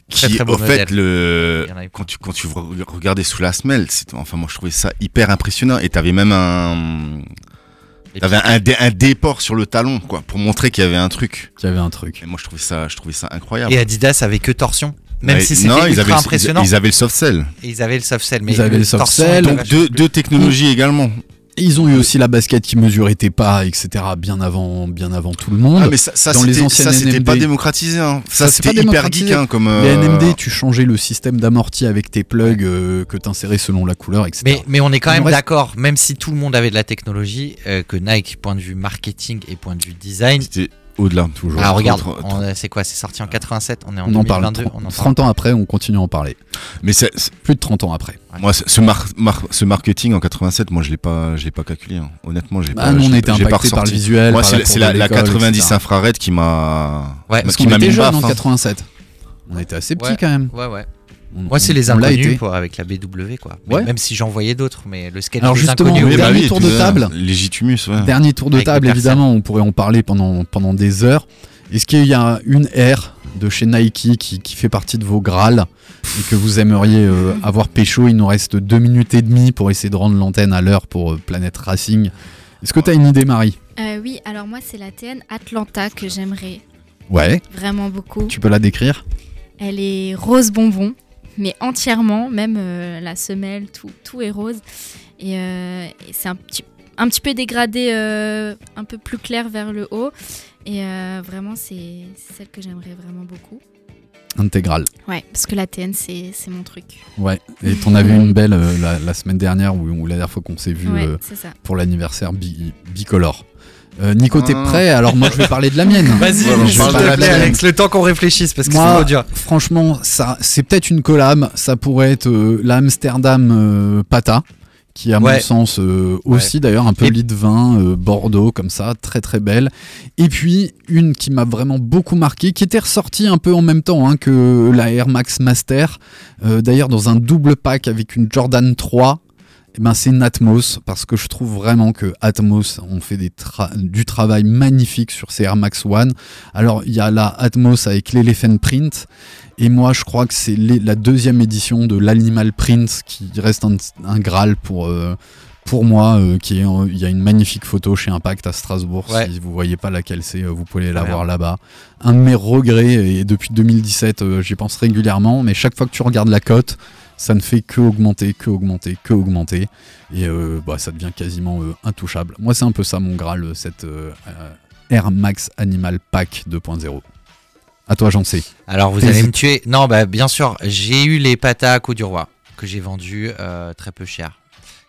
Qui
très
au fait le
Il
quand tu quand tu re- regardais sous la semelle enfin moi je trouvais ça hyper impressionnant et t'avais même un
Et
t'avais un, dé- un déport sur le talon quoi pour montrer qu'il y avait un truc
Qui avait un truc.
et moi je trouvais ça je trouvais ça incroyable
Et Adidas avait que torsion. Même si c'était
non, ils
ultra
avaient,
impressionnant.
ils, ils avaient le soft cell
Et ils avaient le soft cell. Mais
Ils avaient le soft
était
donc deux, deux technologies également
ils ont eu aussi la basket qui mesurait tes pas, etc. Bien avant, bien avant tout le monde.
ah mais ça, ça
Dans les
c'était
anciennes
ça, c'était pas démocratisé hein. ça, c'était
pas
hyper geek hein, comme
Les
euh,
NMD, tu changeais le système d'amorti avec tes plugs euh, que t'insérais selon la couleur, etc.
Mais, mais on est quand même
reste-
d'accord, même si tout le monde avait de la technologie, euh, que Nike, point de vue marketing et point de vue design.
Au-delà toujours
Ah, regarde, c'est quoi C'est sorti en 87, on est en
on en parle
2022.
30,
on en parle.
30 ans après, on continue à en parler.
mais c'est-
Plus de 30 ans après.
Moi, ce, mar- mar- ce marketing en 87, moi, je l'ai pas, je l'ai pas calculé. hein. Honnêtement, j'ai
Bah,
pas.
on
l'ai-
était impactés par le visuel.
Moi, c'est
la
la, c'est
cour
la,
de
la
l'école,
90
etc.
infrared qui m'a.
Ouais,
Parce qu'on
m'a
était
mis une
jeunes
baffe,
en
hein.
87. On était assez petits
Ouais.
quand même.
Ouais, ouais.
On-
Moi, c'est les inconnus quoi, avec la BW, quoi.
Ouais.
Même si j'en voyais d'autres, mais le sketch
Alors
des
justement,
inconnus.
le
oui,
bah
dernier
oui,
tour de
ça.
table.
Légitimus, ouais.
Dernier tour de
Avec
table, évidemment, on pourrait en parler pendant, pendant des heures. Est-ce qu'il y a une air de chez Nike qui, qui fait partie de vos Graals et que vous aimeriez euh, avoir pécho? Il nous reste deux minutes et demie pour essayer de rendre l'antenne à l'heure pour euh, Planète Racing. Est-ce que tu as une idée, Marie?
Euh, oui, alors moi, c'est la TN Atlanta que j'aimerais
Ouais,
vraiment beaucoup.
tu peux la décrire?
Elle est rose bonbon, mais entièrement, même euh, la semelle, tout, tout est rose. Et, euh, et c'est un petit, un petit peu dégradé, euh, un peu plus clair vers le haut. Et vraiment, c'est celle que j'aimerais vraiment beaucoup.
Intégrale.
Ouais, parce que la TN, c'est mon truc.
Ouais, et t'en vu une belle la, la semaine dernière ou, la dernière fois qu'on s'est vu
ouais,
pour l'anniversaire bi- bicolore. Euh, Nico, t'es
Ah.
prêt Alors moi, je vais parler de la mienne. <laughs>
Vas-y,
Voilà,
s'il
parle de
te
la
plaît,
tienne.
Alex, le temps qu'on réfléchisse, parce que
Moi,
dur.
franchement, ça, c'est peut-être une collab. Ça pourrait être euh, la Amsterdam euh, Pata, qui à
Ouais.
mon sens euh, aussi d'ailleurs un peu lit de vin, Bordeaux comme ça, très très belle. Et puis une qui m'a vraiment beaucoup marqué, qui était ressortie un peu en même temps hein, que la Air Max Master, d'ailleurs dans un double pack avec une Jordan 3. Eh ben, c'est Atmos parce que je trouve vraiment que Atmos ont fait des tra- du travail magnifique sur ces Air Max One. Alors il y a la Atmos avec l'Elephant Print et moi je crois que c'est la deuxième édition de l'Animal Print qui reste un, un graal pour, euh, pour moi, euh, qui est, en- il y a une magnifique photo chez Impact à Strasbourg.
Ouais.
Si vous voyez pas laquelle c'est, euh, vous pouvez la voir là-bas. Un de mes regrets, et depuis 2017, euh, j'y pense régulièrement, mais chaque fois que tu regardes la cote, ça ne fait que augmenter, que augmenter, que augmenter. Et euh, bah, ça devient quasiment euh, intouchable. Moi, c'est un peu ça mon Graal, euh, cette Air Max Animal Pack 2.0. À toi, j'en sais.
Alors vous allez me tuer. Non, bah bien sûr, j'ai eu les patas à Côte du Roi que j'ai vendu très peu cher,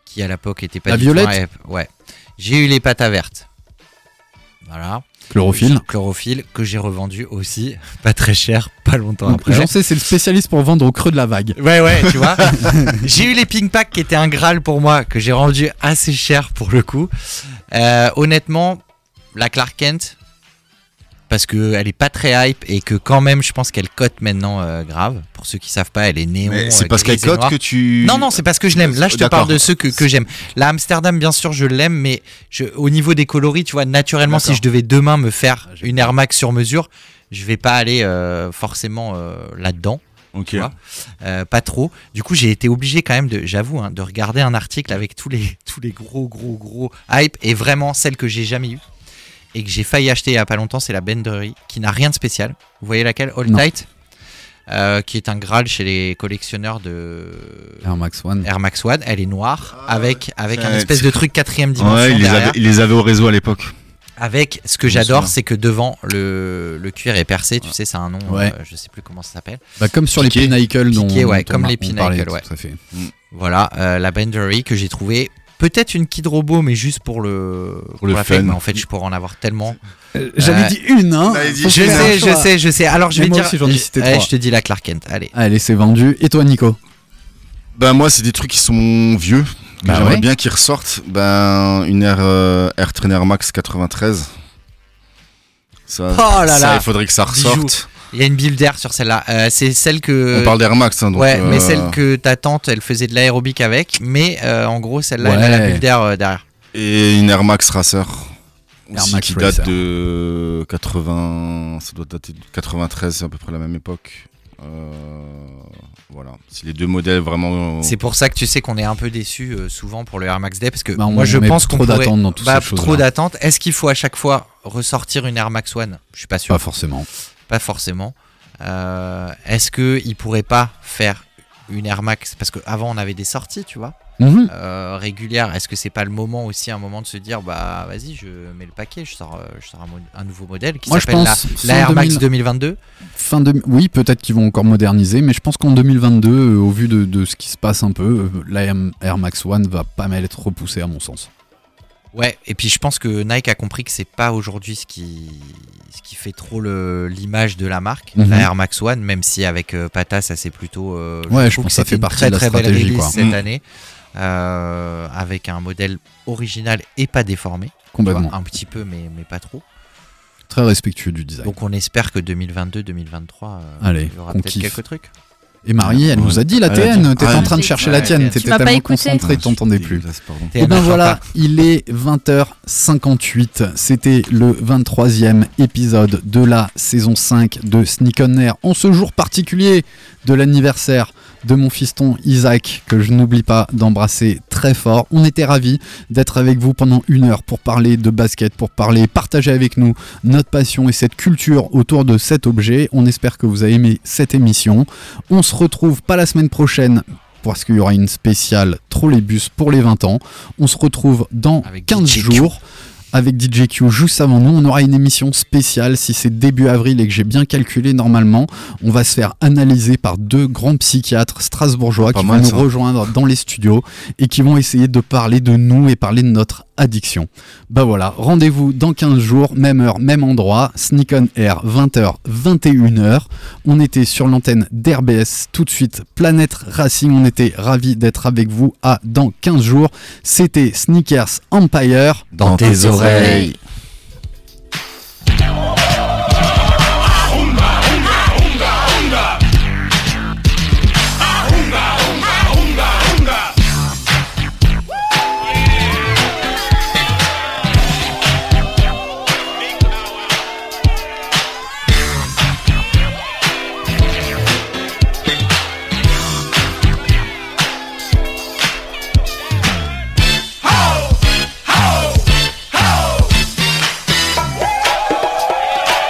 qui à l'époque était pas
La
du tout
violette.
Ouais. J'ai eu les patas vertes. Voilà.
Chlorophylle.
Chlorophylle que j'ai revendu aussi, <laughs> pas très cher, pas longtemps
Donc,
après.
J'en sais, c'est le spécialiste pour vendre au creux de la vague.
Ouais, ouais, tu vois. <laughs> j'ai eu les ping packs qui étaient un Graal pour moi, que j'ai rendu assez cher pour le coup. Euh, honnêtement, la Clark Kent, parce qu'elle est pas très hype et que quand même, je pense qu'elle cote maintenant euh, grave. Pour ceux qui savent pas, elle est néon. Euh,
c'est parce qu'elle cote que tu.
Non, non, c'est parce que je l'aime. Là, je te parle de ceux que, que j'aime. La Amsterdam, bien sûr, je l'aime, mais je, au niveau des coloris, tu vois, naturellement, si je devais demain me faire
Ah,
une Air Max sur mesure, je vais pas aller euh, forcément euh, là-dedans.
Ok.
vois. Euh, pas trop. Du coup, j'ai été obligé quand même de, j'avoue, hein, de regarder un article avec tous les, <laughs> tous les gros, gros, gros hype et vraiment celle que j'ai jamais eue et que j'ai failli acheter il y a pas longtemps, c'est la Bendery qui n'a rien de spécial. Vous voyez laquelle? All
Non.
Tight? Euh, qui est un Graal chez les collectionneurs de
Air Max One.
Air Max One. Elle est noire avec, avec un
Ouais,
espèce de truc quatrième dimension.
Ouais, il les,
derrière.
avait, il les avait au réseau à l'époque.
Avec ce que j'adore, c'est que devant le, le cuir est percé. Tu sais, c'est un nom,
Ouais.
euh, je sais plus comment ça s'appelle.
Bah, comme sur
Piqué.
les Pinnacle
Piqué, ouais,
dont
comme
on-
les Pinnacle, ouais.
tout à fait.
Voilà, euh, la Bendery que j'ai trouvé peut-être une Kid Robot, mais juste pour le
Pour le
la
fun.
fête, mais en fait, je pourrais en avoir tellement.
J'avais
Euh,
dit une, hein
dit
Je sais, je
choix.
sais, je sais. Alors je
Mais
vais
moi
dire.
aussi, j'en ai cité trois.
je te dis la Clark Kent. Allez.
Allez, c'est vendu. Et toi, Nico?
Ben moi, c'est des trucs qui sont vieux. que
Bah
J'aimerais
ouais.
bien qu'ils ressortent. Ben une Air, euh, Air Trainer Max 93. Ça,
Oh là
ça,
là.
il faudrait que ça ressorte.
Il y a une build d'air sur celle-là. Euh, c'est celle que.
On parle d'Air Max, hein, donc.
ouais, mais
euh,
celle que ta tante, elle faisait de l'aérobic avec, mais euh, en gros, celle-là, elle a la bulle d'air euh, derrière.
Et une Air Max Racer.
Air
Aussi,
Max
qui
Racer.
date de 80. Ça doit dater de 93, c'est à peu près la même époque. Euh, voilà. Si les deux modèles vraiment.
C'est pour ça que tu sais qu'on est un peu déçu souvent pour le Air Max Day parce que
Bah, on
moi je pense qu'on
trop
pourrait
d'attentes dans toutes
bah,
ces
trop d'attentes. Est-ce qu'il faut à chaque fois ressortir une Air Max One? Je suis pas sûr.
Pas forcément.
Pas forcément. Euh, Est-ce que il pourrait pas faire une Air Max? Parce qu'avant on avait des sorties, tu vois,
Mhm.
euh, régulières. Est-ce que c'est pas le moment aussi un moment de se dire bah vas-y je mets le paquet, je sors, euh, je sors un, nouveau modèle qui s'appelle la, Air Max
2000.
2022.
Fin de... Oui, peut-être qu'ils vont encore moderniser, mais je pense qu'en 2022, euh, au vu de, de ce qui se passe un peu, la Air Max One va pas mal être repoussée à mon sens.
Ouais, et puis je pense que Nike a compris que c'est pas aujourd'hui ce qui, ce qui fait trop l'image de la marque,
Mhm.
la Air Max One, même si avec euh, Pata ça c'est plutôt. euh,
Ouais, je pense que ça fait partie
très,
de la
très
stratégie, quoi.
cette
Mhm.
année, euh, avec un modèle original et pas déformé, vois,
Complètement.
un petit peu mais, mais pas trop.
Très respectueux du design.
Donc on espère que 2022-2023, euh,
Allez,
il y aura peut-être quelques trucs.
Et Marie, elle
Ouais.
nous a dit la
dit.
t'étais
Ah,
en train de chercher la tienne, t'étais tellement concentré, t'entendais plus. Et ben voilà, il est 20h58. C'était le 23e épisode de la saison 5 de Sneak On Air. En ce jour particulier de l'anniversaire de mon fiston Isaac, que je n'oublie pas d'embrasser très fort. On était ravis d'être avec vous pendant une heure pour parler de basket, pour parler, partager avec nous notre passion et cette culture autour de cet objet. On espère que vous avez aimé cette émission. On se retrouve pas la semaine prochaine parce qu'il y aura une spéciale Trolleybus pour les 20 ans. On se retrouve dans
Avec
15
DJ Q.
jours avec DJ Q juste avant nous. On aura une émission spéciale si c'est début avril et que j'ai bien calculé normalement. On va se faire analyser par deux grands psychiatres strasbourgeois qui vont nous
ça.
rejoindre dans les studios et qui vont essayer de parler de nous et parler de notre addiction. Bah voilà, rendez-vous dans 15 jours, même heure, même endroit, Sneak on Air, 20h, 21h. On était sur l'antenne d'RBS tout de suite, Planète Racing. On était ravis d'être avec vous à dans 15 jours. C'était Sneakers Empire.
Dans tes oreilles.